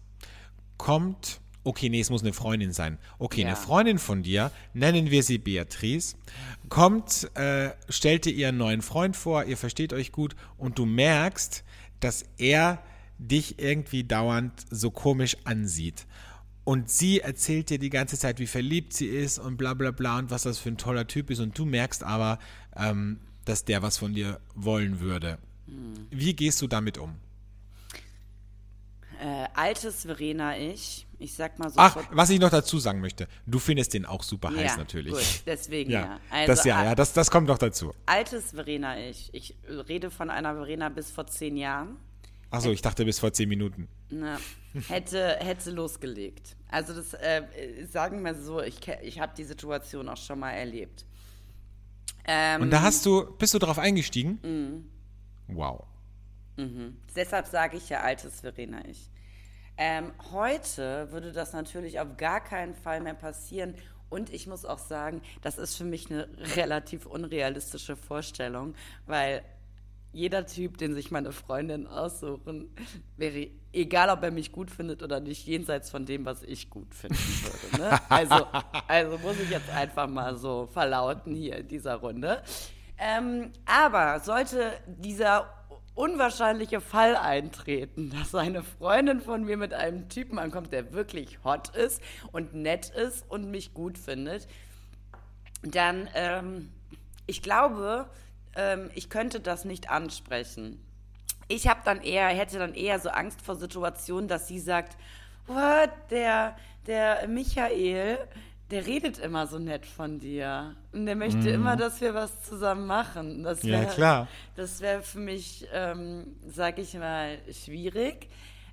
[SPEAKER 1] kommt, okay, nee, es muss eine Freundin sein. Okay,
[SPEAKER 2] Ja.
[SPEAKER 1] eine Freundin von dir, nennen wir sie Beatrice, kommt, äh, stellt dir ihren neuen Freund vor, ihr versteht euch gut und du merkst, dass er dich irgendwie dauernd so komisch ansieht. Und sie erzählt dir die ganze Zeit, wie verliebt sie ist und bla bla bla und was das für ein toller Typ ist. Und du merkst aber, ähm, dass der was von dir wollen würde. Wie gehst du damit um?
[SPEAKER 2] Äh, altes Verena ich. Ich sag mal so.
[SPEAKER 1] Ach, was ich noch dazu sagen möchte, du findest den auch super
[SPEAKER 2] ja,
[SPEAKER 1] heiß natürlich.
[SPEAKER 2] Gut, deswegen
[SPEAKER 1] Ja,
[SPEAKER 2] ja. Also,
[SPEAKER 1] das ja, ja, das, das kommt noch dazu.
[SPEAKER 2] Altes Verena ich. Ich rede von einer Verena bis vor zehn Jahren.
[SPEAKER 1] Achso, ich dachte bis vor zehn Minuten.
[SPEAKER 2] Na, hätte, hätte losgelegt. Also das, äh, sagen wir so, ich, ich habe die Situation auch schon mal erlebt. Ähm,
[SPEAKER 1] Und da hast du, bist du drauf eingestiegen?
[SPEAKER 2] Mhm.
[SPEAKER 1] Wow.
[SPEAKER 2] Deshalb sage ich ja altes Verena ich. Ähm, heute würde das natürlich auf gar keinen Fall mehr passieren. Und ich muss auch sagen, das ist für mich eine relativ unrealistische Vorstellung, weil jeder Typ, den sich meine Freundin aussuchen, wäre, egal ob er mich gut findet oder nicht, jenseits von dem, was ich gut finden würde. Ne? Also, also muss ich jetzt einfach mal so verlauten hier in dieser Runde. Ähm, aber sollte dieser unwahrscheinliche Fall eintreten, dass eine Freundin von mir mit einem Typen ankommt, der wirklich hot ist und nett ist und mich gut findet, dann, ähm, ich glaube, ähm, ich könnte das nicht ansprechen. Ich habe dann eher, hätte dann eher so Angst vor Situationen, dass sie sagt, what, der, der Michael, der redet immer so nett von dir. Und der möchte immer, dass wir was zusammen machen. Das
[SPEAKER 1] Ja,
[SPEAKER 2] wär,
[SPEAKER 1] klar.
[SPEAKER 2] Das wäre für mich, ähm, sag ich mal, schwierig.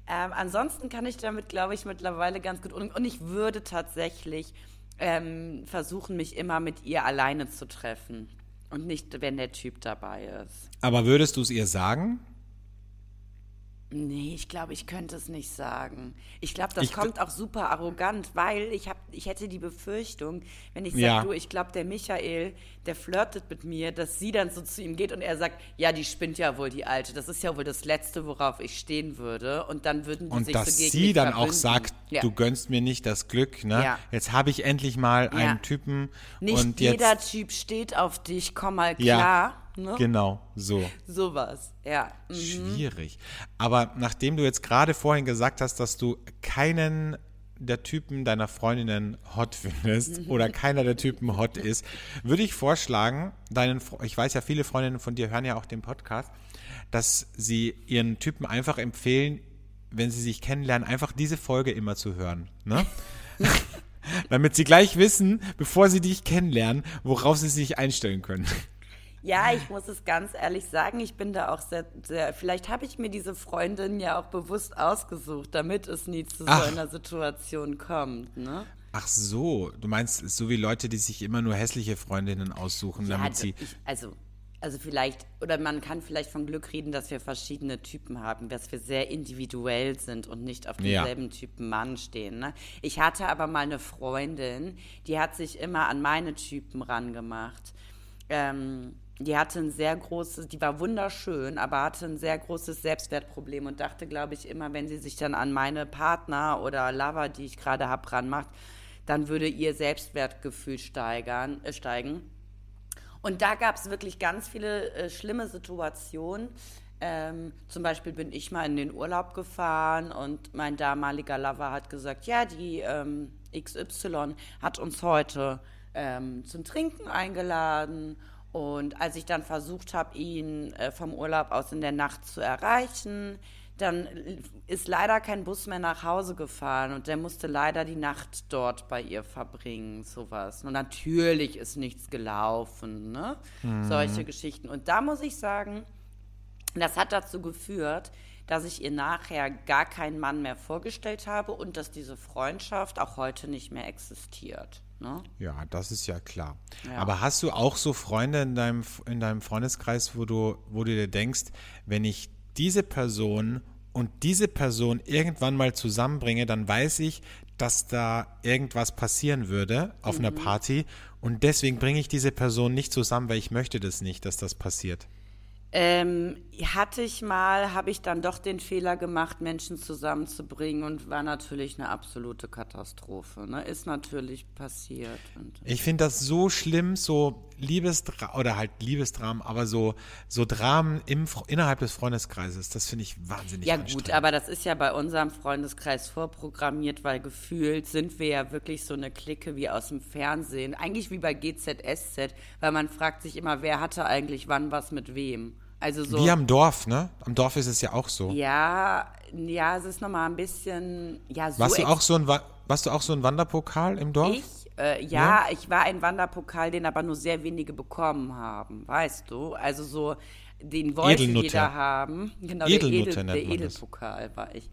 [SPEAKER 2] Ähm, ansonsten kann ich damit, glaube ich, mittlerweile ganz gut um. Und ich würde tatsächlich ähm, versuchen, mich immer mit ihr alleine zu treffen. Und nicht, wenn der Typ dabei ist.
[SPEAKER 1] Aber würdest du es ihr sagen?
[SPEAKER 2] Nee, ich glaube, ich könnte es nicht sagen. Ich glaube, das
[SPEAKER 1] Ich-
[SPEAKER 2] kommt auch super arrogant, weil ich, hab, ich hätte die Befürchtung, wenn ich sage,
[SPEAKER 1] Ja.
[SPEAKER 2] du, ich glaube, der Michael, der flirtet mit mir, dass sie dann so zu ihm geht und er sagt, ja, die spinnt ja wohl, die Alte. Das ist ja wohl das Letzte, worauf ich stehen würde. Und dann würden die
[SPEAKER 1] Und
[SPEAKER 2] sich
[SPEAKER 1] dass
[SPEAKER 2] so gegen
[SPEAKER 1] sie dann auch
[SPEAKER 2] verbünden.
[SPEAKER 1] sagt,
[SPEAKER 2] ja.
[SPEAKER 1] du gönnst mir nicht das Glück, ne?
[SPEAKER 2] Ja.
[SPEAKER 1] Jetzt habe ich endlich mal einen. Typen
[SPEAKER 2] Nicht jeder Typ steht auf dich, komm mal klar. Ne?
[SPEAKER 1] genau so.
[SPEAKER 2] Sowas, ja. Mhm.
[SPEAKER 1] Schwierig. Aber nachdem du jetzt gerade vorhin gesagt hast, dass du keinen der Typen deiner Freundinnen hot findest oder keiner der Typen hot ist, würde ich vorschlagen, deinen, ich weiß ja, viele Freundinnen von dir hören ja auch den Podcast, dass sie ihren Typen einfach empfehlen, wenn sie sich kennenlernen, einfach diese Folge immer zu hören. Ne? Damit sie gleich wissen, bevor sie dich kennenlernen, worauf sie sich einstellen können.
[SPEAKER 2] Ja, ich muss es ganz ehrlich sagen, ich bin da auch sehr, sehr vielleicht habe ich mir diese Freundin ja auch bewusst ausgesucht, damit es nie zu
[SPEAKER 1] Ach.
[SPEAKER 2] so einer Situation kommt, ne?
[SPEAKER 1] Ach so, du meinst so wie Leute, die sich immer nur hässliche Freundinnen aussuchen,
[SPEAKER 2] Ja,
[SPEAKER 1] damit sie.
[SPEAKER 2] ich, also, also vielleicht, oder man kann vielleicht von Glück reden, dass wir verschiedene Typen haben, dass wir sehr individuell sind und nicht auf
[SPEAKER 1] Ja.
[SPEAKER 2] denselben Typen Mann stehen. Ne? Ich hatte aber mal eine Freundin, die hat sich immer an meine Typen rangemacht. Ähm, die hatte ein sehr großes, die war wunderschön, aber hatte ein sehr großes Selbstwertproblem und dachte, glaube ich, immer, wenn sie sich dann an meine Partner oder Lover, die ich gerade habe, ranmacht, dann würde ihr Selbstwertgefühl steigern, äh, steigen. Und da gab es wirklich ganz viele äh, schlimme Situationen. Ähm, zum Beispiel bin ich mal in den Urlaub gefahren und mein damaliger Lover hat gesagt, ja, die ähm, XY hat uns heute ähm, zum Trinken eingeladen. Und als ich dann versucht habe, ihn äh, vom Urlaub aus in der Nacht zu erreichen, dann ist leider kein Bus mehr nach Hause gefahren und der musste leider die Nacht dort bei ihr verbringen, sowas. Und natürlich ist nichts gelaufen, ne? Solche Geschichten. Und da muss ich sagen, das hat dazu geführt, dass ich ihr nachher gar keinen Mann mehr vorgestellt habe und dass diese Freundschaft auch heute nicht mehr existiert. Ne?
[SPEAKER 1] Ja, das ist ja klar.
[SPEAKER 2] Ja.
[SPEAKER 1] Aber hast du auch so Freunde in deinem, in deinem Freundeskreis, wo du, wo du dir denkst, wenn ich diese Person und diese Person irgendwann mal zusammenbringe, dann weiß ich, dass da irgendwas passieren würde auf einer Party und deswegen bringe ich diese Person nicht zusammen, weil ich möchte das nicht, dass das passiert.
[SPEAKER 2] Ähm, hatte ich mal, habe ich dann doch den Fehler gemacht, Menschen zusammenzubringen und war natürlich eine absolute Katastrophe. Ne? Ist natürlich passiert. Und,
[SPEAKER 1] Ich finde das so schlimm, so Liebesdra oder halt Liebesdramen, aber so, so Dramen im, innerhalb des Freundeskreises, das finde ich wahnsinnig
[SPEAKER 2] ja gut, aber das ist ja bei unserem Freundeskreis vorprogrammiert, weil gefühlt sind wir ja wirklich so eine Clique wie aus dem Fernsehen. Eigentlich wie bei GZSZ, weil man fragt sich immer, wer hatte eigentlich wann was mit wem. Also so.
[SPEAKER 1] Wie am Dorf, ne? Am Dorf ist es ja auch so.
[SPEAKER 2] ja, ja, es ist nochmal ein bisschen, ja, so
[SPEAKER 1] warst, du auch so ein, Wa- warst du auch so ein Wanderpokal im Dorf?
[SPEAKER 2] Ich, äh, ja, ich war ein Wanderpokal, den aber nur sehr wenige bekommen haben, weißt du? Also so, den wollte
[SPEAKER 1] Edelnutte.
[SPEAKER 2] jeder haben. Genau,
[SPEAKER 1] Edelnutte
[SPEAKER 2] der, Edel, der
[SPEAKER 1] das.
[SPEAKER 2] Edelpokal war ich.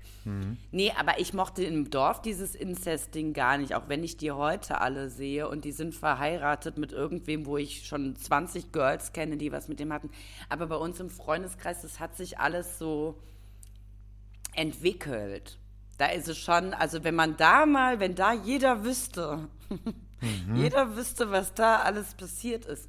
[SPEAKER 2] Nee, aber ich mochte im Dorf dieses Inzest-Ding gar nicht, auch wenn ich die heute alle sehe und die sind verheiratet mit irgendwem, wo ich schon 20 Girls kenne, die was mit dem hatten. Aber bei uns im Freundeskreis, das hat sich alles so entwickelt. Da ist es schon, also wenn man da mal, wenn da jeder wüsste, jeder wüsste, was da alles passiert ist,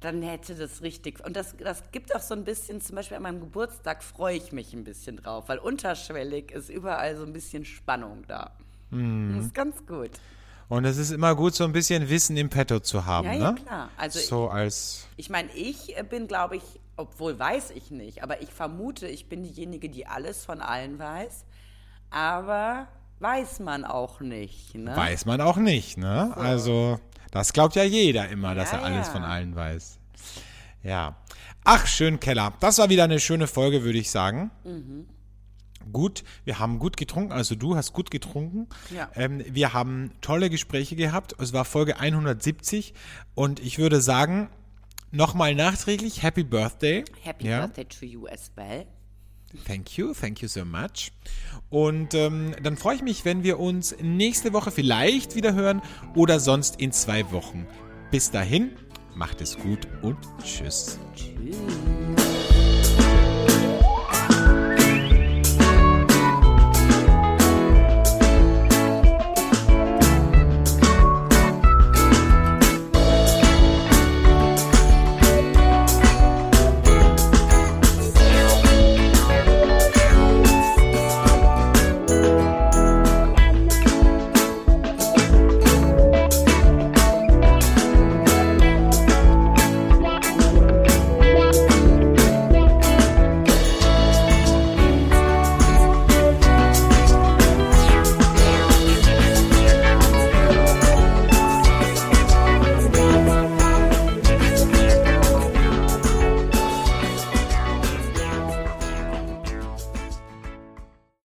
[SPEAKER 2] dann hätte das richtig. Und das, das gibt auch so ein bisschen, zum Beispiel an meinem Geburtstag freue ich mich ein bisschen drauf, weil unterschwellig ist überall so ein bisschen Spannung da. Das ist ganz gut.
[SPEAKER 1] Und es ist immer gut, so ein bisschen Wissen im Petto zu haben,
[SPEAKER 2] Ja, ja,
[SPEAKER 1] ne?
[SPEAKER 2] klar. Also
[SPEAKER 1] so als.
[SPEAKER 2] Ich meine, ich bin, glaube ich, obwohl weiß ich nicht, aber ich vermute, ich bin diejenige, die alles von allen weiß. Aber weiß man auch nicht. Ne?
[SPEAKER 1] Weiß man auch nicht, ne? Also, das glaubt ja jeder immer, dass
[SPEAKER 2] Ja,
[SPEAKER 1] er alles
[SPEAKER 2] ja.
[SPEAKER 1] von allen weiß. Ja. Ach, schön, Keller. Das war wieder eine schöne Folge, würde ich sagen.
[SPEAKER 2] Mhm.
[SPEAKER 1] Gut, wir haben gut getrunken, also du hast gut getrunken.
[SPEAKER 2] Ja.
[SPEAKER 1] Ähm, wir haben tolle Gespräche gehabt. Es war Folge 170 und ich würde sagen, nochmal nachträglich Happy Birthday.
[SPEAKER 2] Happy
[SPEAKER 1] ja.
[SPEAKER 2] Birthday to you as well.
[SPEAKER 1] Thank you, thank you so much. Und ähm, dann freue ich mich, wenn wir uns nächste Woche vielleicht wieder hören oder sonst in zwei Wochen. Bis dahin, macht es gut und tschüss.
[SPEAKER 2] Tschüss.